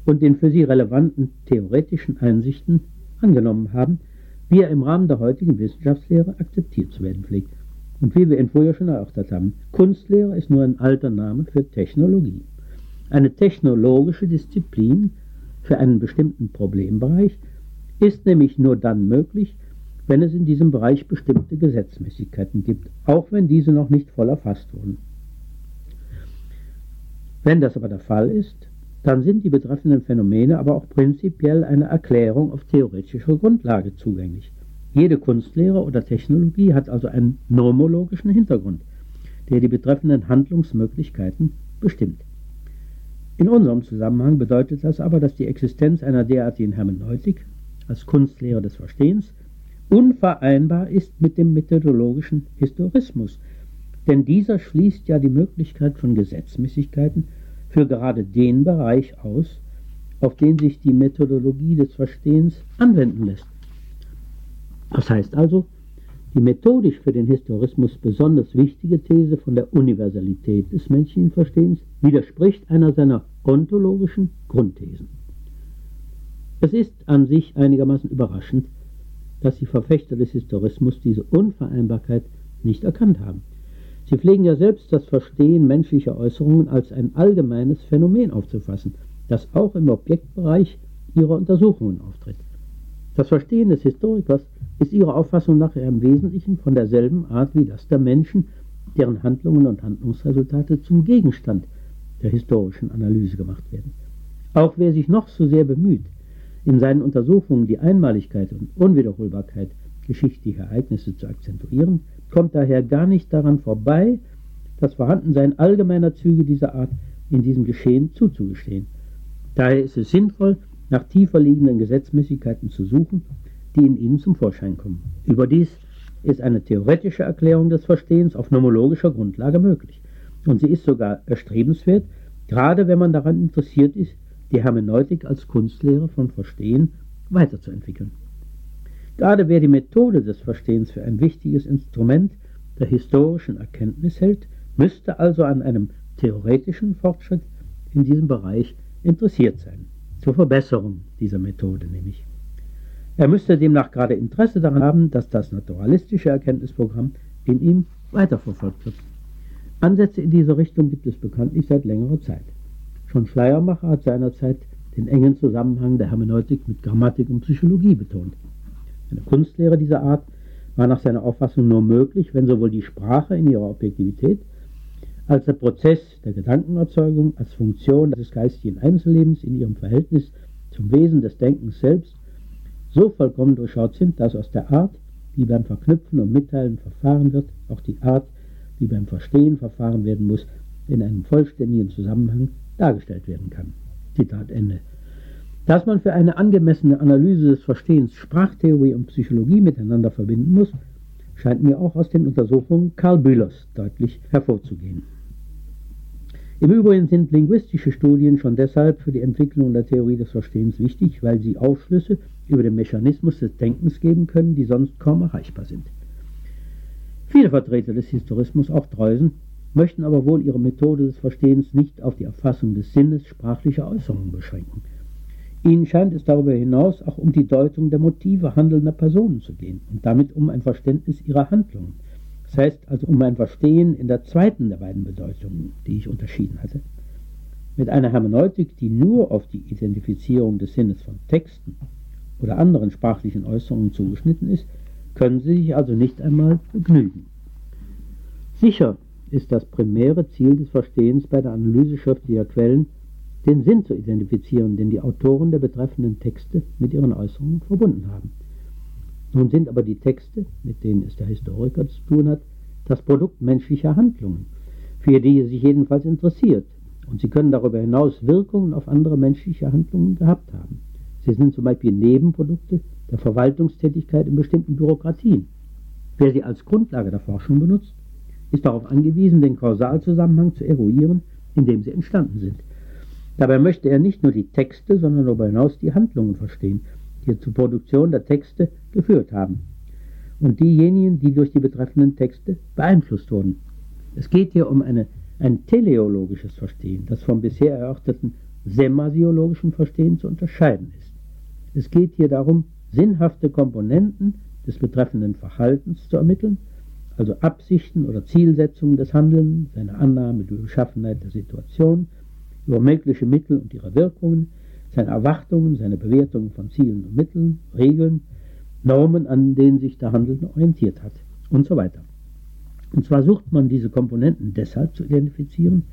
und den für sie relevanten theoretischen Einsichten angenommen haben, wie er im Rahmen der heutigen Wissenschaftslehre akzeptiert zu werden pflegt. Und wie wir ihn vorher schon erörtert haben, Kunstlehre ist nur ein alter Name für Technologie. Eine technologische Disziplin für einen bestimmten Problembereich ist nämlich nur dann möglich, wenn es in diesem Bereich bestimmte Gesetzmäßigkeiten gibt, auch wenn diese noch nicht voll erfasst wurden. Wenn das aber der Fall ist, dann sind die betreffenden Phänomene aber auch prinzipiell einer Erklärung auf theoretischer Grundlage zugänglich. Jede Kunstlehre oder Technologie hat also einen nomologischen Hintergrund, der die betreffenden Handlungsmöglichkeiten bestimmt. In unserem Zusammenhang bedeutet das aber, dass die Existenz einer derartigen Hermeneutik als Kunstlehre des Verstehens unvereinbar ist mit dem methodologischen Historismus, denn dieser schließt ja die Möglichkeit von Gesetzmäßigkeiten für gerade den Bereich aus, auf den sich die Methodologie des Verstehens anwenden lässt. Das heißt also, die methodisch für den Historismus besonders wichtige These von der Universalität des menschlichen Verstehens widerspricht einer seiner ontologischen Grundthesen. Es ist an sich einigermaßen überraschend, dass die Verfechter des Historismus diese Unvereinbarkeit nicht erkannt haben. Sie pflegen ja selbst das Verstehen menschlicher Äußerungen als ein allgemeines Phänomen aufzufassen, das auch im Objektbereich ihrer Untersuchungen auftritt. Das Verstehen des Historikers ist ihrer Auffassung nach im Wesentlichen von derselben Art wie das der Menschen, deren Handlungen und Handlungsresultate zum Gegenstand der historischen Analyse gemacht werden. Auch wer sich noch so sehr bemüht, in seinen Untersuchungen die Einmaligkeit und Unwiederholbarkeit geschichtlicher Ereignisse zu akzentuieren, kommt daher gar nicht daran vorbei, das Vorhandensein allgemeiner Züge dieser Art in diesem Geschehen zuzugestehen. Daher ist es sinnvoll, nach tiefer liegenden Gesetzmäßigkeiten zu suchen, die in ihnen zum Vorschein kommen. Überdies ist eine theoretische Erklärung des Verstehens auf nomologischer Grundlage möglich. Und sie ist sogar erstrebenswert, gerade wenn man daran interessiert ist, die Hermeneutik als Kunstlehre von Verstehen weiterzuentwickeln. Gerade wer die Methode des Verstehens für ein wichtiges Instrument der historischen Erkenntnis hält, müsste also an einem theoretischen Fortschritt in diesem Bereich interessiert sein, zur Verbesserung dieser Methode nämlich. Er müsste demnach gerade Interesse daran haben, dass das naturalistische Erkenntnisprogramm in ihm weiterverfolgt wird. Ansätze in diese Richtung gibt es bekanntlich seit längerer Zeit. Schon Schleiermacher hat seinerzeit den engen Zusammenhang der Hermeneutik mit Grammatik und Psychologie betont. Eine Kunstlehre dieser Art war nach seiner Auffassung nur möglich, wenn sowohl die Sprache in ihrer Objektivität als der Prozess der Gedankenerzeugung als Funktion des geistigen Einzellebens in ihrem Verhältnis zum Wesen des Denkens selbst so vollkommen durchschaut sind, dass aus der Art, wie beim Verknüpfen und Mitteilen verfahren wird, auch die Art, wie beim Verstehen verfahren werden muss, in einem vollständigen Zusammenhang dargestellt werden kann. Zitat Ende. Dass man für eine angemessene Analyse des Verstehens Sprachtheorie und Psychologie miteinander verbinden muss, scheint mir auch aus den Untersuchungen Karl Bühlers deutlich hervorzugehen. Im Übrigen sind linguistische Studien schon deshalb für die Entwicklung der Theorie des Verstehens wichtig, weil sie Aufschlüsse über den Mechanismus des Denkens geben können, die sonst kaum erreichbar sind. Viele Vertreter des Historismus, auch Dreusen, möchten aber wohl ihre Methode des Verstehens nicht auf die Erfassung des Sinnes sprachlicher Äußerungen beschränken. Ihnen scheint es darüber hinaus auch um die Deutung der Motive handelnder Personen zu gehen und damit um ein Verständnis ihrer Handlungen. Das heißt also um ein Verstehen in der zweiten der beiden Bedeutungen, die ich unterschieden hatte. Mit einer Hermeneutik, die nur auf die Identifizierung des Sinnes von Texten oder anderen sprachlichen Äußerungen zugeschnitten ist, können sie sich also nicht einmal begnügen. Sicher ist das primäre Ziel des Verstehens bei der Analyse schriftlicher Quellen den Sinn zu identifizieren, den die Autoren der betreffenden Texte mit ihren Äußerungen verbunden haben. Nun sind aber die Texte, mit denen es der Historiker zu tun hat, das Produkt menschlicher Handlungen, für die er sich jedenfalls interessiert, und sie können darüber hinaus Wirkungen auf andere menschliche Handlungen gehabt haben. Sie sind zum Beispiel Nebenprodukte der Verwaltungstätigkeit in bestimmten Bürokratien. Wer sie als Grundlage der Forschung benutzt, ist darauf angewiesen, den Kausalzusammenhang zu eruieren, in dem sie entstanden sind. Dabei möchte er nicht nur die Texte, sondern darüber hinaus die Handlungen verstehen, die zur Produktion der Texte geführt haben und diejenigen, die durch die betreffenden Texte beeinflusst wurden. Es geht hier um eine, ein teleologisches Verstehen, das vom bisher erörterten semasiologischen Verstehen zu unterscheiden ist. Es geht hier darum, sinnhafte Komponenten des betreffenden Verhaltens zu ermitteln, also Absichten oder Zielsetzungen des Handelns, seine Annahme über die Beschaffenheit der Situation, über mögliche Mittel und ihre Wirkungen, seine Erwartungen, seine Bewertungen von Zielen und Mitteln, Regeln, Normen, an denen sich der Handelnde orientiert hat und so weiter. Und zwar sucht man diese Komponenten deshalb zu identifizieren,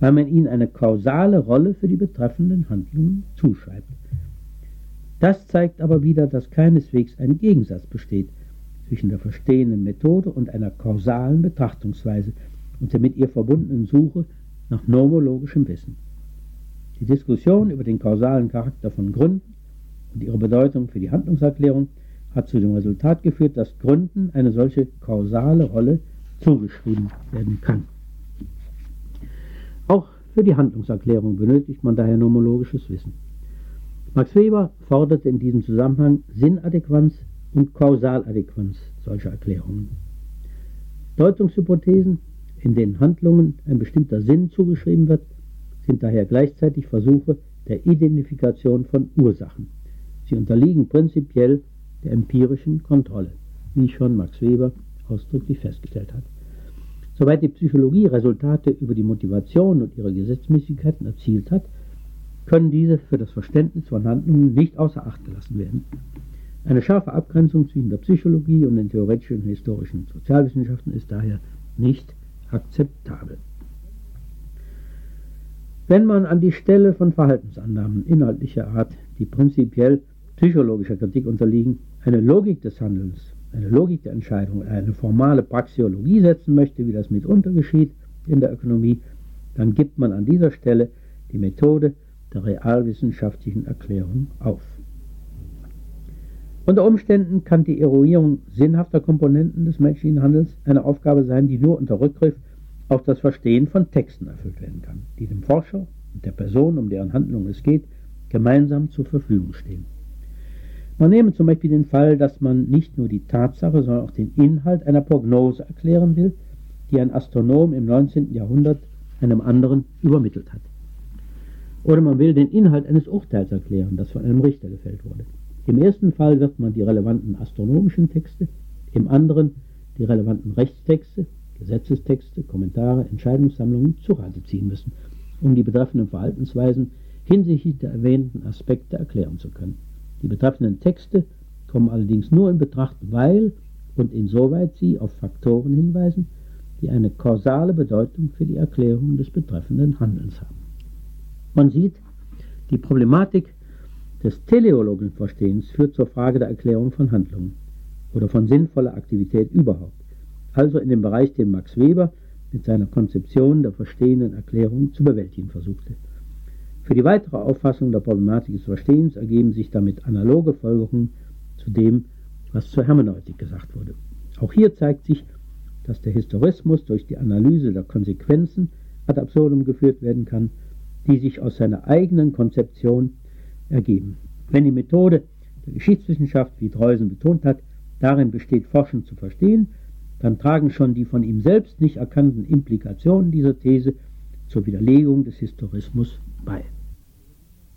weil man ihnen eine kausale Rolle für die betreffenden Handlungen zuschreibt. Das zeigt aber wieder, dass keineswegs ein Gegensatz besteht zwischen der verstehenden Methode und einer kausalen Betrachtungsweise und der mit ihr verbundenen Suche nach nomologischem Wissen. Die Diskussion über den kausalen Charakter von Gründen und ihre Bedeutung für die Handlungserklärung hat zu dem Resultat geführt, dass Gründen eine solche kausale Rolle zugeschrieben werden kann. Auch für die Handlungserklärung benötigt man daher nomologisches Wissen. Max Weber forderte in diesem Zusammenhang Sinnadäquanz und Kausaladäquanz solcher Erklärungen. Deutungshypothesen, in denen Handlungen ein bestimmter Sinn zugeschrieben wird, sind daher gleichzeitig Versuche der Identifikation von Ursachen. Sie unterliegen prinzipiell der empirischen Kontrolle, wie schon Max Weber ausdrücklich festgestellt hat. Soweit die Psychologie Resultate über die Motivation und ihre Gesetzmäßigkeiten erzielt hat, können diese für das Verständnis von Handlungen nicht außer Acht gelassen werden. Eine scharfe Abgrenzung zwischen der Psychologie und den theoretischen und historischen Sozialwissenschaften ist daher nicht akzeptabel. Wenn man an die Stelle von Verhaltensannahmen inhaltlicher Art, die prinzipiell psychologischer Kritik unterliegen, eine Logik des Handelns, eine Logik der Entscheidung, eine formale Praxeologie setzen möchte, wie das mitunter geschieht in der Ökonomie, dann gibt man an dieser Stelle die Methode der realwissenschaftlichen Erklärung auf. Unter Umständen kann die Eruierung sinnhafter Komponenten des menschlichen Handels eine Aufgabe sein, die nur unter Rückgriff auf das Verstehen von Texten erfüllt werden kann, die dem Forscher und der Person, um deren Handlung es geht, gemeinsam zur Verfügung stehen. Man nehme zum Beispiel den Fall, dass man nicht nur die Tatsache, sondern auch den Inhalt einer Prognose erklären will, die ein Astronom im 19. Jahrhundert einem anderen übermittelt hat. Oder man will den Inhalt eines Urteils erklären, das von einem Richter gefällt wurde. Im ersten Fall wird man die relevanten astronomischen Texte, im anderen die relevanten Rechtstexte, Gesetzestexte, Kommentare, Entscheidungssammlungen zu Rate ziehen müssen, um die betreffenden Verhaltensweisen hinsichtlich der erwähnten Aspekte erklären zu können. Die betreffenden Texte kommen allerdings nur in Betracht, weil und insoweit sie auf Faktoren hinweisen, die eine kausale Bedeutung für die Erklärung des betreffenden Handelns haben. Man sieht, die Problematik des teleologischen Verstehens führt zur Frage der Erklärung von Handlungen oder von sinnvoller Aktivität überhaupt also in dem Bereich, den Max Weber mit seiner Konzeption der verstehenden Erklärung zu bewältigen versuchte. Für die weitere Auffassung der Problematik des Verstehens ergeben sich damit analoge Folgerungen zu dem, was zur Hermeneutik gesagt wurde. Auch hier zeigt sich, dass der Historismus durch die Analyse der Konsequenzen ad absurdum geführt werden kann, die sich aus seiner eigenen Konzeption ergeben. Wenn die Methode der Geschichtswissenschaft, wie Dreusen betont hat, darin besteht, Forschen zu verstehen, dann tragen schon die von ihm selbst nicht erkannten Implikationen dieser These zur Widerlegung des Historismus bei.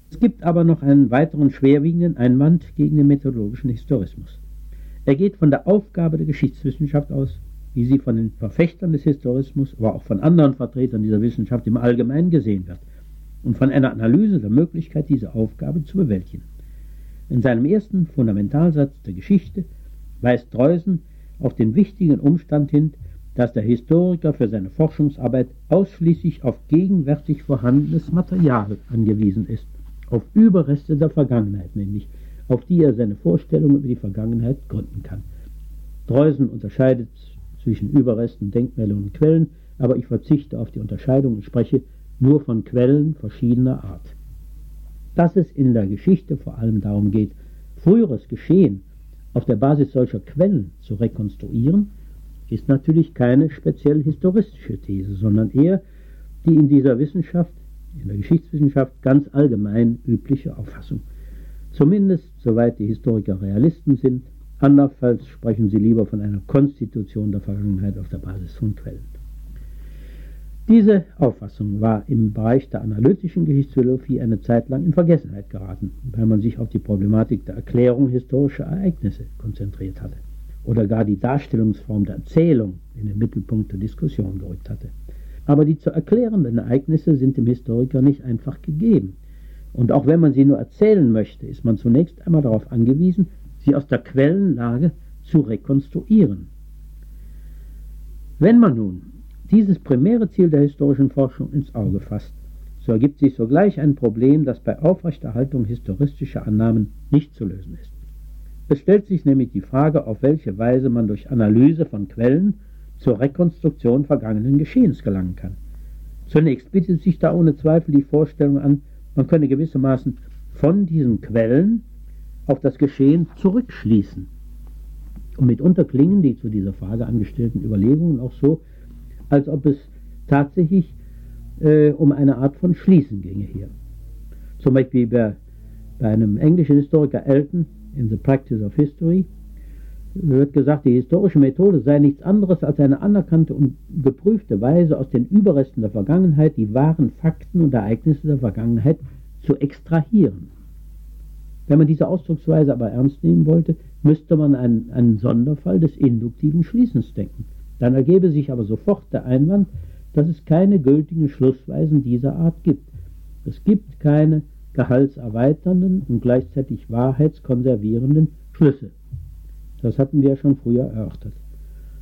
Es gibt aber noch einen weiteren schwerwiegenden Einwand gegen den methodologischen Historismus. Er geht von der Aufgabe der Geschichtswissenschaft aus, wie sie von den Verfechtern des Historismus, aber auch von anderen Vertretern dieser Wissenschaft im Allgemeinen gesehen wird, und von einer Analyse der Möglichkeit, diese Aufgabe zu bewältigen. In seinem ersten Fundamentalsatz der Geschichte weist Dreusen auf den wichtigen Umstand hin, dass der Historiker für seine Forschungsarbeit ausschließlich auf gegenwärtig vorhandenes Material angewiesen ist, auf Überreste der Vergangenheit nämlich, auf die er seine Vorstellungen über die Vergangenheit gründen kann. Dreusen unterscheidet zwischen Überresten, Denkmälern und Quellen, aber ich verzichte auf die Unterscheidung und spreche nur von Quellen verschiedener Art. Dass es in der Geschichte vor allem darum geht, früheres Geschehen auf der Basis solcher Quellen zu rekonstruieren, ist natürlich keine speziell historistische These, sondern eher die in dieser Wissenschaft, in der Geschichtswissenschaft ganz allgemein übliche Auffassung. Zumindest soweit die Historiker Realisten sind, andernfalls sprechen sie lieber von einer Konstitution der Vergangenheit auf der Basis von Quellen. Diese Auffassung war im Bereich der analytischen Geschichtsphilosophie eine Zeit lang in Vergessenheit geraten, weil man sich auf die Problematik der Erklärung historischer Ereignisse konzentriert hatte oder gar die Darstellungsform der Erzählung in den Mittelpunkt der Diskussion gerückt hatte. Aber die zu erklärenden Ereignisse sind dem Historiker nicht einfach gegeben. Und auch wenn man sie nur erzählen möchte, ist man zunächst einmal darauf angewiesen, sie aus der Quellenlage zu rekonstruieren. Wenn man nun dieses primäre Ziel der historischen Forschung ins Auge fasst, so ergibt sich sogleich ein Problem, das bei Aufrechterhaltung historistischer Annahmen nicht zu lösen ist. Es stellt sich nämlich die Frage, auf welche Weise man durch Analyse von Quellen zur Rekonstruktion vergangenen Geschehens gelangen kann. Zunächst bietet sich da ohne Zweifel die Vorstellung an, man könne gewissermaßen von diesen Quellen auf das Geschehen zurückschließen. Und mitunter klingen die zu dieser Frage angestellten Überlegungen auch so, als ob es tatsächlich äh, um eine Art von Schließen ginge hier. Zum Beispiel bei, bei einem englischen Historiker Elton in The Practice of History wird gesagt, die historische Methode sei nichts anderes als eine anerkannte und geprüfte Weise, aus den Überresten der Vergangenheit die wahren Fakten und Ereignisse der Vergangenheit zu extrahieren. Wenn man diese Ausdrucksweise aber ernst nehmen wollte, müsste man einen, einen Sonderfall des induktiven Schließens denken. Dann ergebe sich aber sofort der Einwand, dass es keine gültigen Schlussweisen dieser Art gibt. Es gibt keine gehaltserweiternden und gleichzeitig wahrheitskonservierenden Schlüsse. Das hatten wir ja schon früher erörtert.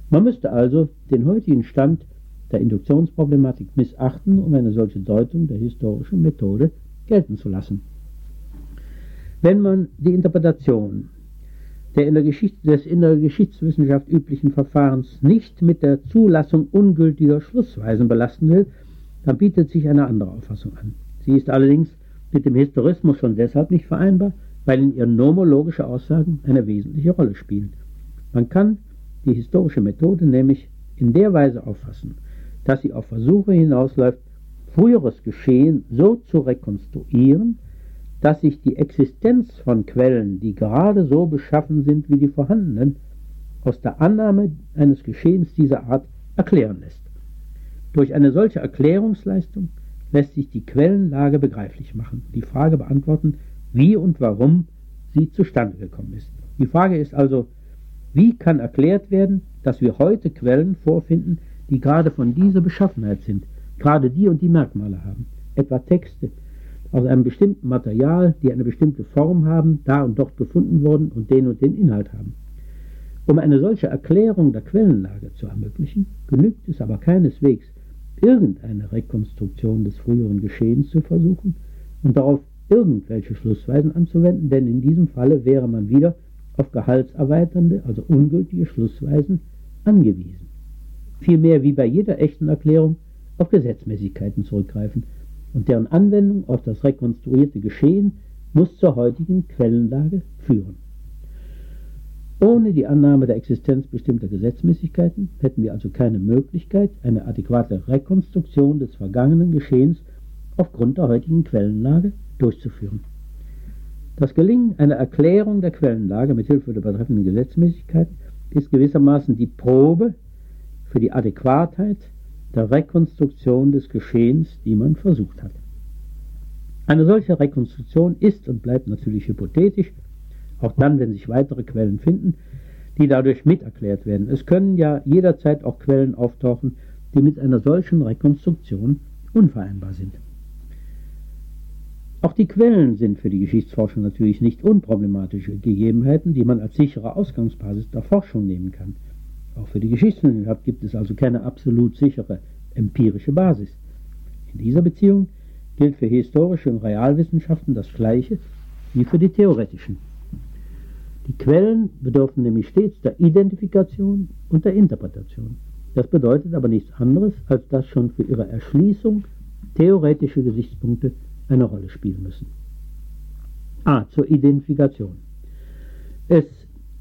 Man müsste also den heutigen Stand der Induktionsproblematik missachten, um eine solche Deutung der historischen Methode gelten zu lassen. Wenn man die Interpretation der in der Geschichte, des in der Geschichtswissenschaft üblichen Verfahrens nicht mit der Zulassung ungültiger Schlussweisen belasten will, dann bietet sich eine andere Auffassung an. Sie ist allerdings mit dem Historismus schon deshalb nicht vereinbar, weil in ihr nomologische Aussagen eine wesentliche Rolle spielen. Man kann die historische Methode nämlich in der Weise auffassen, dass sie auf Versuche hinausläuft, früheres Geschehen so zu rekonstruieren, dass sich die Existenz von Quellen, die gerade so beschaffen sind wie die vorhandenen, aus der Annahme eines Geschehens dieser Art erklären lässt. Durch eine solche Erklärungsleistung lässt sich die Quellenlage begreiflich machen, die Frage beantworten, wie und warum sie zustande gekommen ist. Die Frage ist also, wie kann erklärt werden, dass wir heute Quellen vorfinden, die gerade von dieser Beschaffenheit sind, gerade die und die Merkmale haben, etwa Texte, aus einem bestimmten Material, die eine bestimmte Form haben, da und dort gefunden wurden und den und den Inhalt haben. Um eine solche Erklärung der Quellenlage zu ermöglichen, genügt es aber keineswegs, irgendeine Rekonstruktion des früheren Geschehens zu versuchen und darauf irgendwelche Schlussweisen anzuwenden, denn in diesem Falle wäre man wieder auf gehaltserweiternde, also ungültige Schlussweisen angewiesen. Vielmehr wie bei jeder echten Erklärung auf Gesetzmäßigkeiten zurückgreifen, und deren Anwendung auf das rekonstruierte Geschehen muss zur heutigen Quellenlage führen. Ohne die Annahme der Existenz bestimmter Gesetzmäßigkeiten hätten wir also keine Möglichkeit, eine adäquate Rekonstruktion des vergangenen Geschehens aufgrund der heutigen Quellenlage durchzuführen. Das Gelingen einer Erklärung der Quellenlage mit Hilfe der betreffenden Gesetzmäßigkeiten ist gewissermaßen die Probe für die Adäquatheit der Rekonstruktion des Geschehens, die man versucht hat. Eine solche Rekonstruktion ist und bleibt natürlich hypothetisch, auch dann, wenn sich weitere Quellen finden, die dadurch miterklärt werden. Es können ja jederzeit auch Quellen auftauchen, die mit einer solchen Rekonstruktion unvereinbar sind. Auch die Quellen sind für die Geschichtsforschung natürlich nicht unproblematische Gegebenheiten, die man als sichere Ausgangsbasis der Forschung nehmen kann. Auch für die Geschichtswissenschaft gibt es also keine absolut sichere empirische Basis. In dieser Beziehung gilt für historische und Realwissenschaften das Gleiche wie für die theoretischen. Die Quellen bedürfen nämlich stets der Identifikation und der Interpretation. Das bedeutet aber nichts anderes, als dass schon für ihre Erschließung theoretische Gesichtspunkte eine Rolle spielen müssen. A. Zur Identifikation. Es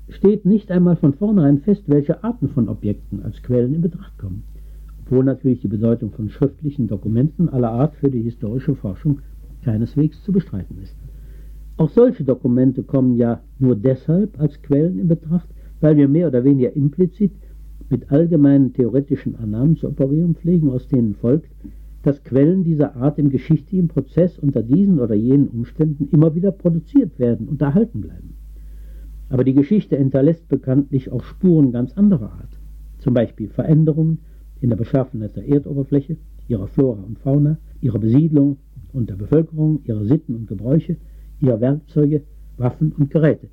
steht nicht einmal von vornherein fest, welche Arten von Objekten als Quellen in Betracht kommen, obwohl natürlich die Bedeutung von schriftlichen Dokumenten aller Art für die historische Forschung keineswegs zu bestreiten ist. Auch solche Dokumente kommen ja nur deshalb als Quellen in Betracht, weil wir mehr oder weniger implizit mit allgemeinen theoretischen Annahmen zu operieren pflegen, aus denen folgt, dass Quellen dieser Art im geschichtlichen Prozess unter diesen oder jenen Umständen immer wieder produziert werden und erhalten bleiben. Aber die Geschichte hinterlässt bekanntlich auch Spuren ganz anderer Art, zum Beispiel Veränderungen in der Beschaffenheit der Erdoberfläche, ihrer Flora und Fauna, ihrer Besiedlung und der Bevölkerung, ihrer Sitten und Gebräuche, ihrer Werkzeuge, Waffen und Geräte.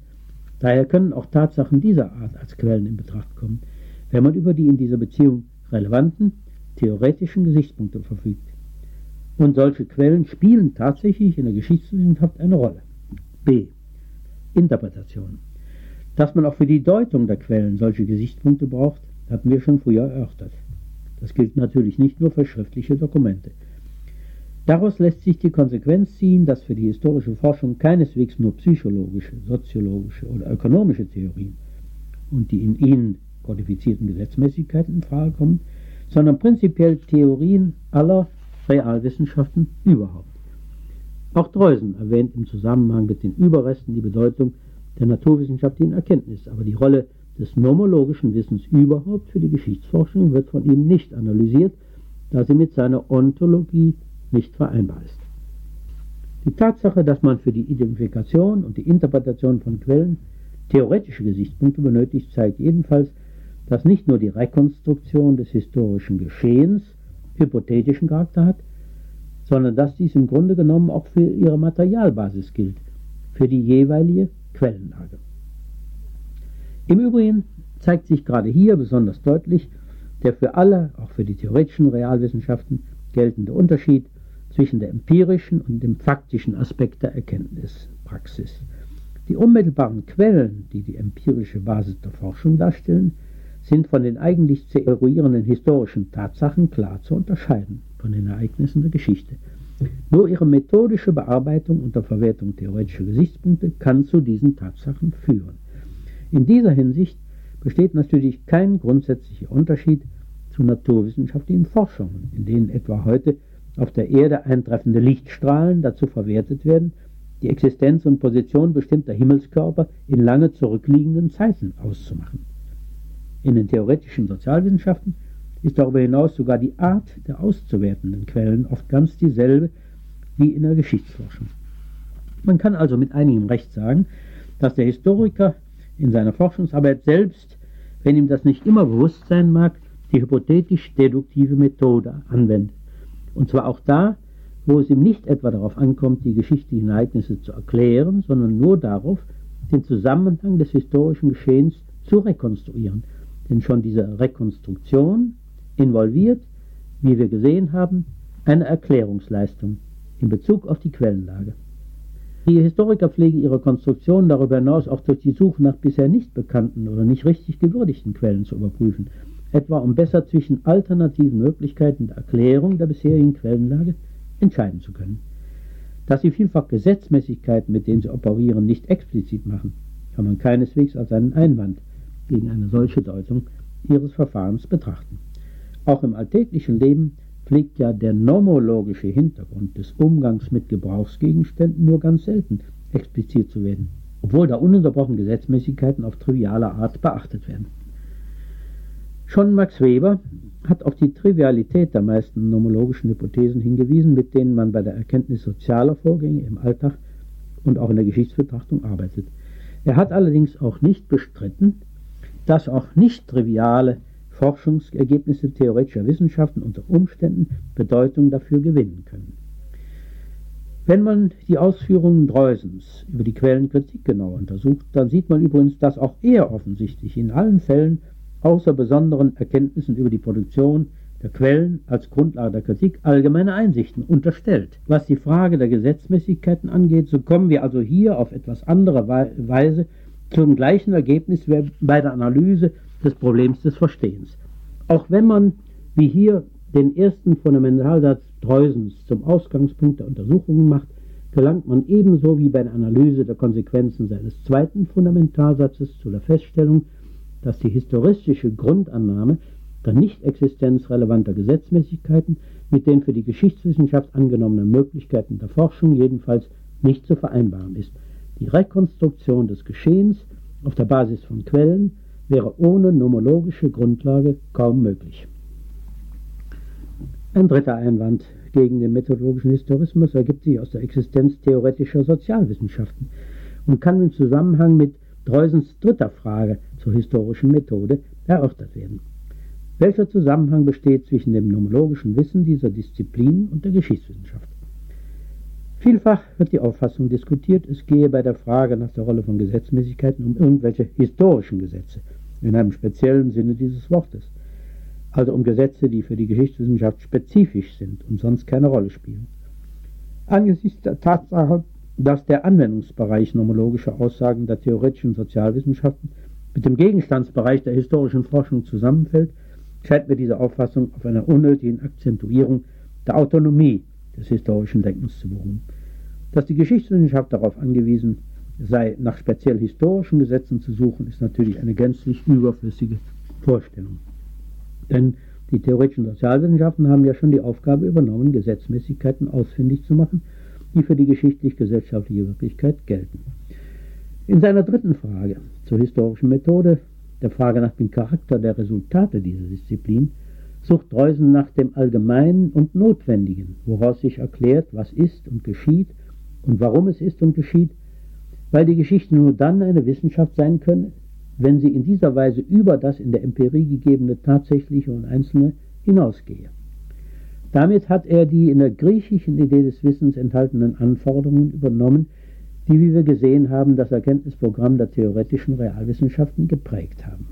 Daher können auch Tatsachen dieser Art als Quellen in Betracht kommen, wenn man über die in dieser Beziehung relevanten theoretischen Gesichtspunkte verfügt. Und solche Quellen spielen tatsächlich in der Geschichtswissenschaft eine Rolle. B. Interpretation. Dass man auch für die Deutung der Quellen solche Gesichtspunkte braucht, hatten wir schon früher erörtert. Das gilt natürlich nicht nur für schriftliche Dokumente. Daraus lässt sich die Konsequenz ziehen, dass für die historische Forschung keineswegs nur psychologische, soziologische oder ökonomische Theorien und die in ihnen kodifizierten Gesetzmäßigkeiten in Frage kommen, sondern prinzipiell Theorien aller Realwissenschaften überhaupt. Auch Dreusen erwähnt im Zusammenhang mit den Überresten die Bedeutung der naturwissenschaftlichen Erkenntnis, aber die Rolle des nomologischen Wissens überhaupt für die Geschichtsforschung wird von ihm nicht analysiert, da sie mit seiner Ontologie nicht vereinbar ist. Die Tatsache, dass man für die Identifikation und die Interpretation von Quellen theoretische Gesichtspunkte benötigt, zeigt jedenfalls, dass nicht nur die Rekonstruktion des historischen Geschehens hypothetischen Charakter hat, sondern dass dies im Grunde genommen auch für ihre Materialbasis gilt, für die jeweilige Quellenlage. Im Übrigen zeigt sich gerade hier besonders deutlich der für alle, auch für die theoretischen Realwissenschaften, geltende Unterschied zwischen der empirischen und dem faktischen Aspekt der Erkenntnispraxis. Die unmittelbaren Quellen, die die empirische Basis der Forschung darstellen, sind von den eigentlich zu eruierenden historischen Tatsachen klar zu unterscheiden von den Ereignissen der Geschichte. Nur ihre methodische Bearbeitung unter Verwertung theoretischer Gesichtspunkte kann zu diesen Tatsachen führen. In dieser Hinsicht besteht natürlich kein grundsätzlicher Unterschied zu naturwissenschaftlichen Forschungen, in denen etwa heute auf der Erde eintreffende Lichtstrahlen dazu verwertet werden, die Existenz und Position bestimmter Himmelskörper in lange zurückliegenden Zeiten auszumachen. In den theoretischen Sozialwissenschaften ist darüber hinaus sogar die Art der auszuwertenden Quellen oft ganz dieselbe wie in der Geschichtsforschung. Man kann also mit einigem Recht sagen, dass der Historiker in seiner Forschungsarbeit selbst, wenn ihm das nicht immer bewusst sein mag, die hypothetisch-deduktive Methode anwendet. Und zwar auch da, wo es ihm nicht etwa darauf ankommt, die geschichtlichen Ereignisse zu erklären, sondern nur darauf, den Zusammenhang des historischen Geschehens zu rekonstruieren. Denn schon diese Rekonstruktion involviert, wie wir gesehen haben, eine Erklärungsleistung in Bezug auf die Quellenlage. Die Historiker pflegen ihre Konstruktion darüber hinaus auch durch die Suche nach bisher nicht bekannten oder nicht richtig gewürdigten Quellen zu überprüfen, etwa um besser zwischen alternativen Möglichkeiten der Erklärung der bisherigen Quellenlage entscheiden zu können. Dass sie vielfach Gesetzmäßigkeiten, mit denen sie operieren, nicht explizit machen, kann man keineswegs als einen Einwand gegen eine solche Deutung ihres Verfahrens betrachten. Auch im alltäglichen Leben pflegt ja der nomologische Hintergrund des Umgangs mit Gebrauchsgegenständen nur ganz selten explizit zu werden, obwohl da ununterbrochen Gesetzmäßigkeiten auf triviale Art beachtet werden. Schon Max Weber hat auf die Trivialität der meisten nomologischen Hypothesen hingewiesen, mit denen man bei der Erkenntnis sozialer Vorgänge im Alltag und auch in der Geschichtsbetrachtung arbeitet. Er hat allerdings auch nicht bestritten, dass auch nicht triviale Forschungsergebnisse theoretischer Wissenschaften unter Umständen Bedeutung dafür gewinnen können. Wenn man die Ausführungen Dreusens über die Quellenkritik genau untersucht, dann sieht man übrigens, dass auch er offensichtlich in allen Fällen außer besonderen Erkenntnissen über die Produktion der Quellen als Grundlage der Kritik allgemeine Einsichten unterstellt. Was die Frage der Gesetzmäßigkeiten angeht, so kommen wir also hier auf etwas andere Weise zum gleichen Ergebnis wie bei der Analyse des Problems des Verstehens. Auch wenn man, wie hier, den ersten Fundamentalsatz Treusens zum Ausgangspunkt der Untersuchungen macht, gelangt man ebenso wie bei der Analyse der Konsequenzen seines zweiten Fundamentalsatzes zu der Feststellung, dass die historistische Grundannahme der Nichtexistenz relevanter Gesetzmäßigkeiten mit den für die Geschichtswissenschaft angenommenen Möglichkeiten der Forschung jedenfalls nicht zu vereinbaren ist. Die Rekonstruktion des Geschehens auf der Basis von Quellen wäre ohne nomologische Grundlage kaum möglich. Ein dritter Einwand gegen den methodologischen Historismus ergibt sich aus der Existenz theoretischer Sozialwissenschaften und kann im Zusammenhang mit Dreusens dritter Frage zur historischen Methode erörtert werden. Welcher Zusammenhang besteht zwischen dem nomologischen Wissen dieser Disziplin und der Geschichtswissenschaft? Vielfach wird die Auffassung diskutiert, es gehe bei der Frage nach der Rolle von Gesetzmäßigkeiten um irgendwelche historischen Gesetze, in einem speziellen Sinne dieses Wortes, also um Gesetze, die für die Geschichtswissenschaft spezifisch sind und sonst keine Rolle spielen. Angesichts der Tatsache, dass der Anwendungsbereich nomologischer Aussagen der theoretischen Sozialwissenschaften mit dem Gegenstandsbereich der historischen Forschung zusammenfällt, scheint mir diese Auffassung auf einer unnötigen Akzentuierung der Autonomie des historischen Denkens zu beruhen. Dass die Geschichtswissenschaft darauf angewiesen sei, nach speziell historischen Gesetzen zu suchen, ist natürlich eine gänzlich überflüssige Vorstellung. Denn die theoretischen Sozialwissenschaften haben ja schon die Aufgabe übernommen, Gesetzmäßigkeiten ausfindig zu machen, die für die geschichtlich-gesellschaftliche Wirklichkeit gelten. In seiner dritten Frage zur historischen Methode, der Frage nach dem Charakter der Resultate dieser Disziplin, sucht Dreusen nach dem Allgemeinen und Notwendigen, woraus sich erklärt, was ist und geschieht und warum es ist und geschieht, weil die Geschichte nur dann eine Wissenschaft sein könne, wenn sie in dieser Weise über das in der Empirie gegebene tatsächliche und einzelne hinausgehe. Damit hat er die in der griechischen Idee des Wissens enthaltenen Anforderungen übernommen, die, wie wir gesehen haben, das Erkenntnisprogramm der theoretischen Realwissenschaften geprägt haben.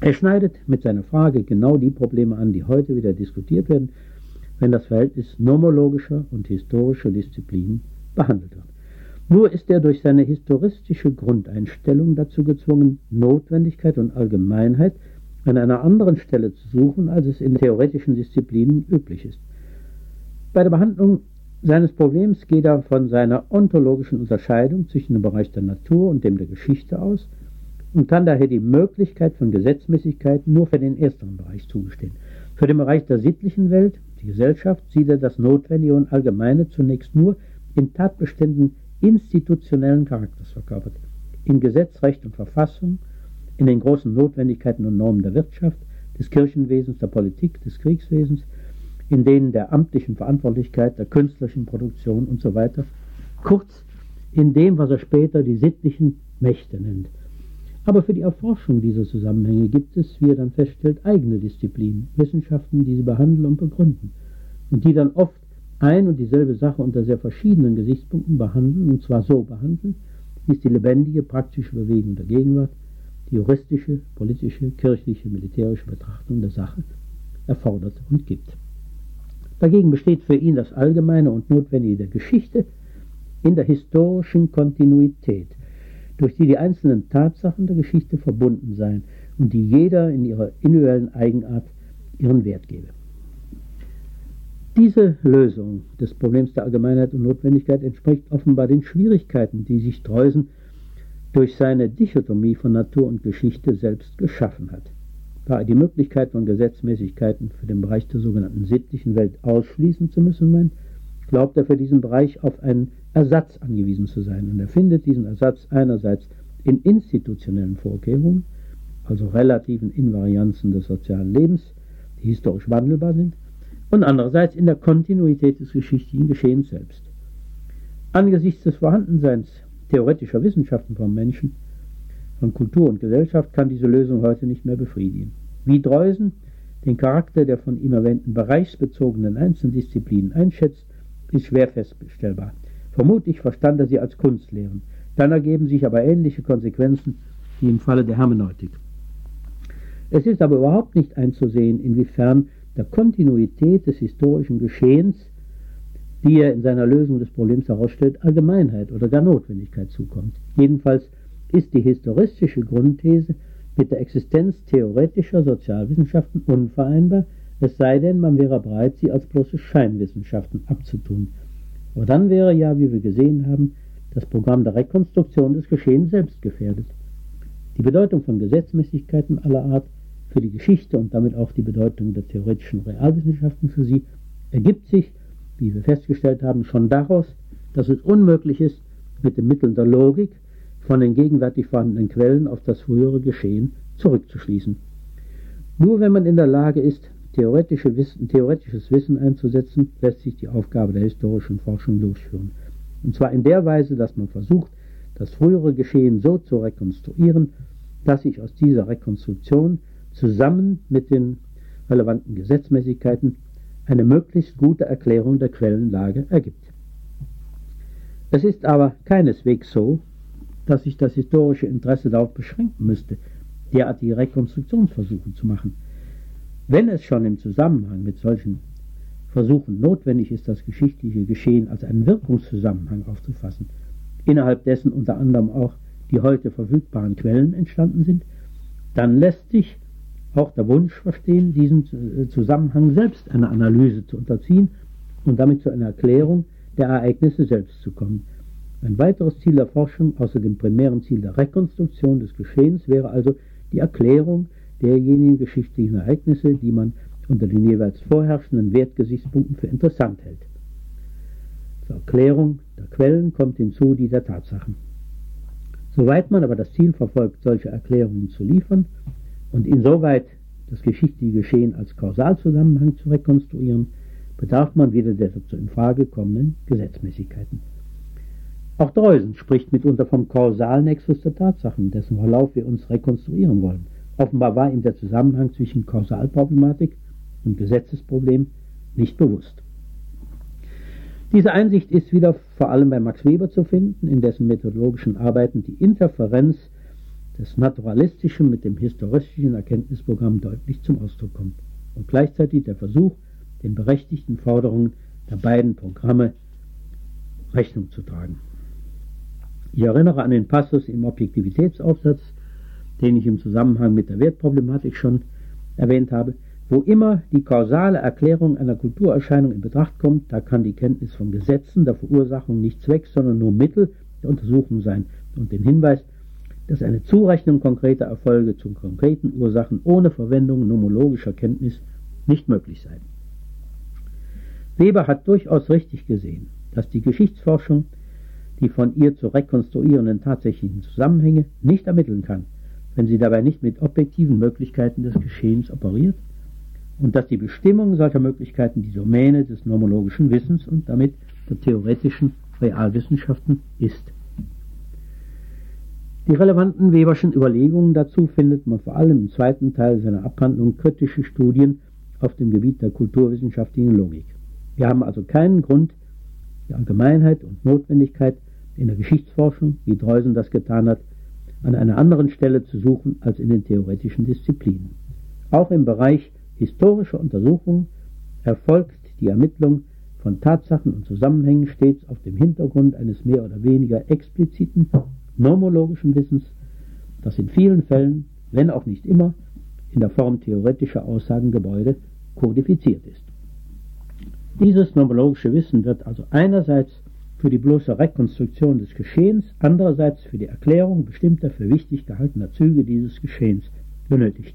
Er schneidet mit seiner Frage genau die Probleme an, die heute wieder diskutiert werden, wenn das Verhältnis nomologischer und historischer Disziplinen behandelt wird. Nur ist er durch seine historistische Grundeinstellung dazu gezwungen, Notwendigkeit und Allgemeinheit an einer anderen Stelle zu suchen, als es in theoretischen Disziplinen üblich ist. Bei der Behandlung seines Problems geht er von seiner ontologischen Unterscheidung zwischen dem Bereich der Natur und dem der Geschichte aus und kann daher die Möglichkeit von Gesetzmäßigkeit nur für den ersteren Bereich zugestehen. Für den Bereich der sittlichen Welt, die Gesellschaft, sieht er das Notwendige und Allgemeine zunächst nur in Tatbeständen institutionellen Charakters verkörpert, in Gesetz, Recht und Verfassung, in den großen Notwendigkeiten und Normen der Wirtschaft, des Kirchenwesens, der Politik, des Kriegswesens, in denen der amtlichen Verantwortlichkeit, der künstlerischen Produktion usw. So Kurz, in dem, was er später die sittlichen Mächte nennt. Aber für die Erforschung dieser Zusammenhänge gibt es, wie er dann feststellt, eigene Disziplinen, Wissenschaften, die sie behandeln und begründen und die dann oft ein und dieselbe Sache unter sehr verschiedenen Gesichtspunkten behandeln, und zwar so behandeln, wie es die lebendige, praktische Bewegung der Gegenwart, die juristische, politische, kirchliche, militärische Betrachtung der Sache erfordert und gibt. Dagegen besteht für ihn das Allgemeine und Notwendige der Geschichte in der historischen Kontinuität, durch die die einzelnen Tatsachen der Geschichte verbunden seien und die jeder in ihrer individuellen Eigenart ihren Wert gebe. Diese Lösung des Problems der Allgemeinheit und Notwendigkeit entspricht offenbar den Schwierigkeiten, die sich Dreusen durch seine Dichotomie von Natur und Geschichte selbst geschaffen hat. Da er die Möglichkeit von Gesetzmäßigkeiten für den Bereich der sogenannten sittlichen Welt ausschließen zu müssen meint, glaubt er für diesen Bereich auf einen Ersatz angewiesen zu sein. Und er findet diesen Ersatz einerseits in institutionellen Vorkehrungen, also relativen Invarianzen des sozialen Lebens, die historisch wandelbar sind, und andererseits in der Kontinuität des geschichtlichen Geschehens selbst. Angesichts des Vorhandenseins theoretischer Wissenschaften vom Menschen, von Kultur und Gesellschaft kann diese Lösung heute nicht mehr befriedigen. Wie Dreusen den Charakter der von ihm erwähnten bereichsbezogenen Einzeldisziplinen einschätzt, ist schwer feststellbar. Vermutlich verstand er sie als Kunstlehren. Dann ergeben sich aber ähnliche Konsequenzen wie im Falle der Hermeneutik. Es ist aber überhaupt nicht einzusehen, inwiefern der Kontinuität des historischen Geschehens, die er in seiner Lösung des Problems herausstellt, Allgemeinheit oder gar Notwendigkeit zukommt. Jedenfalls ist die historistische Grundthese mit der Existenz theoretischer Sozialwissenschaften unvereinbar, es sei denn, man wäre bereit, sie als bloße Scheinwissenschaften abzutun. Aber dann wäre ja, wie wir gesehen haben, das Programm der Rekonstruktion des Geschehens selbst gefährdet. Die Bedeutung von Gesetzmäßigkeiten aller Art für die Geschichte und damit auch die Bedeutung der theoretischen Realwissenschaften für sie ergibt sich, wie wir festgestellt haben, schon daraus, dass es unmöglich ist, mit den Mitteln der Logik von den gegenwärtig vorhandenen Quellen auf das frühere Geschehen zurückzuschließen. Nur wenn man in der Lage ist, theoretische Wissen, theoretisches Wissen einzusetzen, lässt sich die Aufgabe der historischen Forschung durchführen. Und zwar in der Weise, dass man versucht, das frühere Geschehen so zu rekonstruieren, dass sich aus dieser Rekonstruktion zusammen mit den relevanten Gesetzmäßigkeiten eine möglichst gute Erklärung der Quellenlage ergibt. Es ist aber keineswegs so, dass sich das historische Interesse darauf beschränken müsste, derartige Rekonstruktionsversuche zu machen. Wenn es schon im Zusammenhang mit solchen Versuchen notwendig ist, das geschichtliche Geschehen als einen Wirkungszusammenhang aufzufassen, innerhalb dessen unter anderem auch die heute verfügbaren Quellen entstanden sind, dann lässt sich auch der Wunsch verstehen, diesen äh, Zusammenhang selbst einer Analyse zu unterziehen und damit zu einer Erklärung der Ereignisse selbst zu kommen. Ein weiteres Ziel der Forschung außer dem primären Ziel der Rekonstruktion des Geschehens wäre also die Erklärung derjenigen geschichtlichen Ereignisse, die man unter den jeweils vorherrschenden Wertgesichtspunkten für interessant hält. Zur Erklärung der Quellen kommt hinzu die der Tatsachen. Soweit man aber das Ziel verfolgt, solche Erklärungen zu liefern und insoweit das geschichtliche Geschehen als Kausalzusammenhang zu rekonstruieren, bedarf man wieder der dazu in Frage kommenden Gesetzmäßigkeiten. Auch Dreusen spricht mitunter vom Kausalnexus der Tatsachen, dessen Verlauf wir uns rekonstruieren wollen. Offenbar war ihm der Zusammenhang zwischen Kausalproblematik und Gesetzesproblem nicht bewusst. Diese Einsicht ist wieder vor allem bei Max Weber zu finden, in dessen methodologischen Arbeiten die Interferenz des Naturalistischen mit dem historistischen Erkenntnisprogramm deutlich zum Ausdruck kommt und gleichzeitig der Versuch, den berechtigten Forderungen der beiden Programme Rechnung zu tragen. Ich erinnere an den Passus im Objektivitätsaufsatz den ich im Zusammenhang mit der Wertproblematik schon erwähnt habe, wo immer die kausale Erklärung einer Kulturerscheinung in Betracht kommt, da kann die Kenntnis von Gesetzen der Verursachung nicht Zweck, sondern nur Mittel der Untersuchung sein und den Hinweis, dass eine Zurechnung konkreter Erfolge zu konkreten Ursachen ohne Verwendung nomologischer Kenntnis nicht möglich sei. Weber hat durchaus richtig gesehen, dass die Geschichtsforschung die von ihr zu rekonstruierenden tatsächlichen Zusammenhänge nicht ermitteln kann, wenn sie dabei nicht mit objektiven Möglichkeiten des Geschehens operiert und dass die Bestimmung solcher Möglichkeiten die Domäne des nomologischen Wissens und damit der theoretischen Realwissenschaften ist. Die relevanten Weberschen Überlegungen dazu findet man vor allem im zweiten Teil seiner Abhandlung Kritische Studien auf dem Gebiet der kulturwissenschaftlichen Logik. Wir haben also keinen Grund, die Allgemeinheit und Notwendigkeit in der Geschichtsforschung, wie Dreusen das getan hat, an einer anderen Stelle zu suchen als in den theoretischen Disziplinen. Auch im Bereich historischer Untersuchungen erfolgt die Ermittlung von Tatsachen und Zusammenhängen stets auf dem Hintergrund eines mehr oder weniger expliziten nomologischen Wissens, das in vielen Fällen, wenn auch nicht immer, in der Form theoretischer Aussagengebäude kodifiziert ist. Dieses nomologische Wissen wird also einerseits für die bloße Rekonstruktion des Geschehens, andererseits für die Erklärung bestimmter für wichtig gehaltener Züge dieses Geschehens benötigt.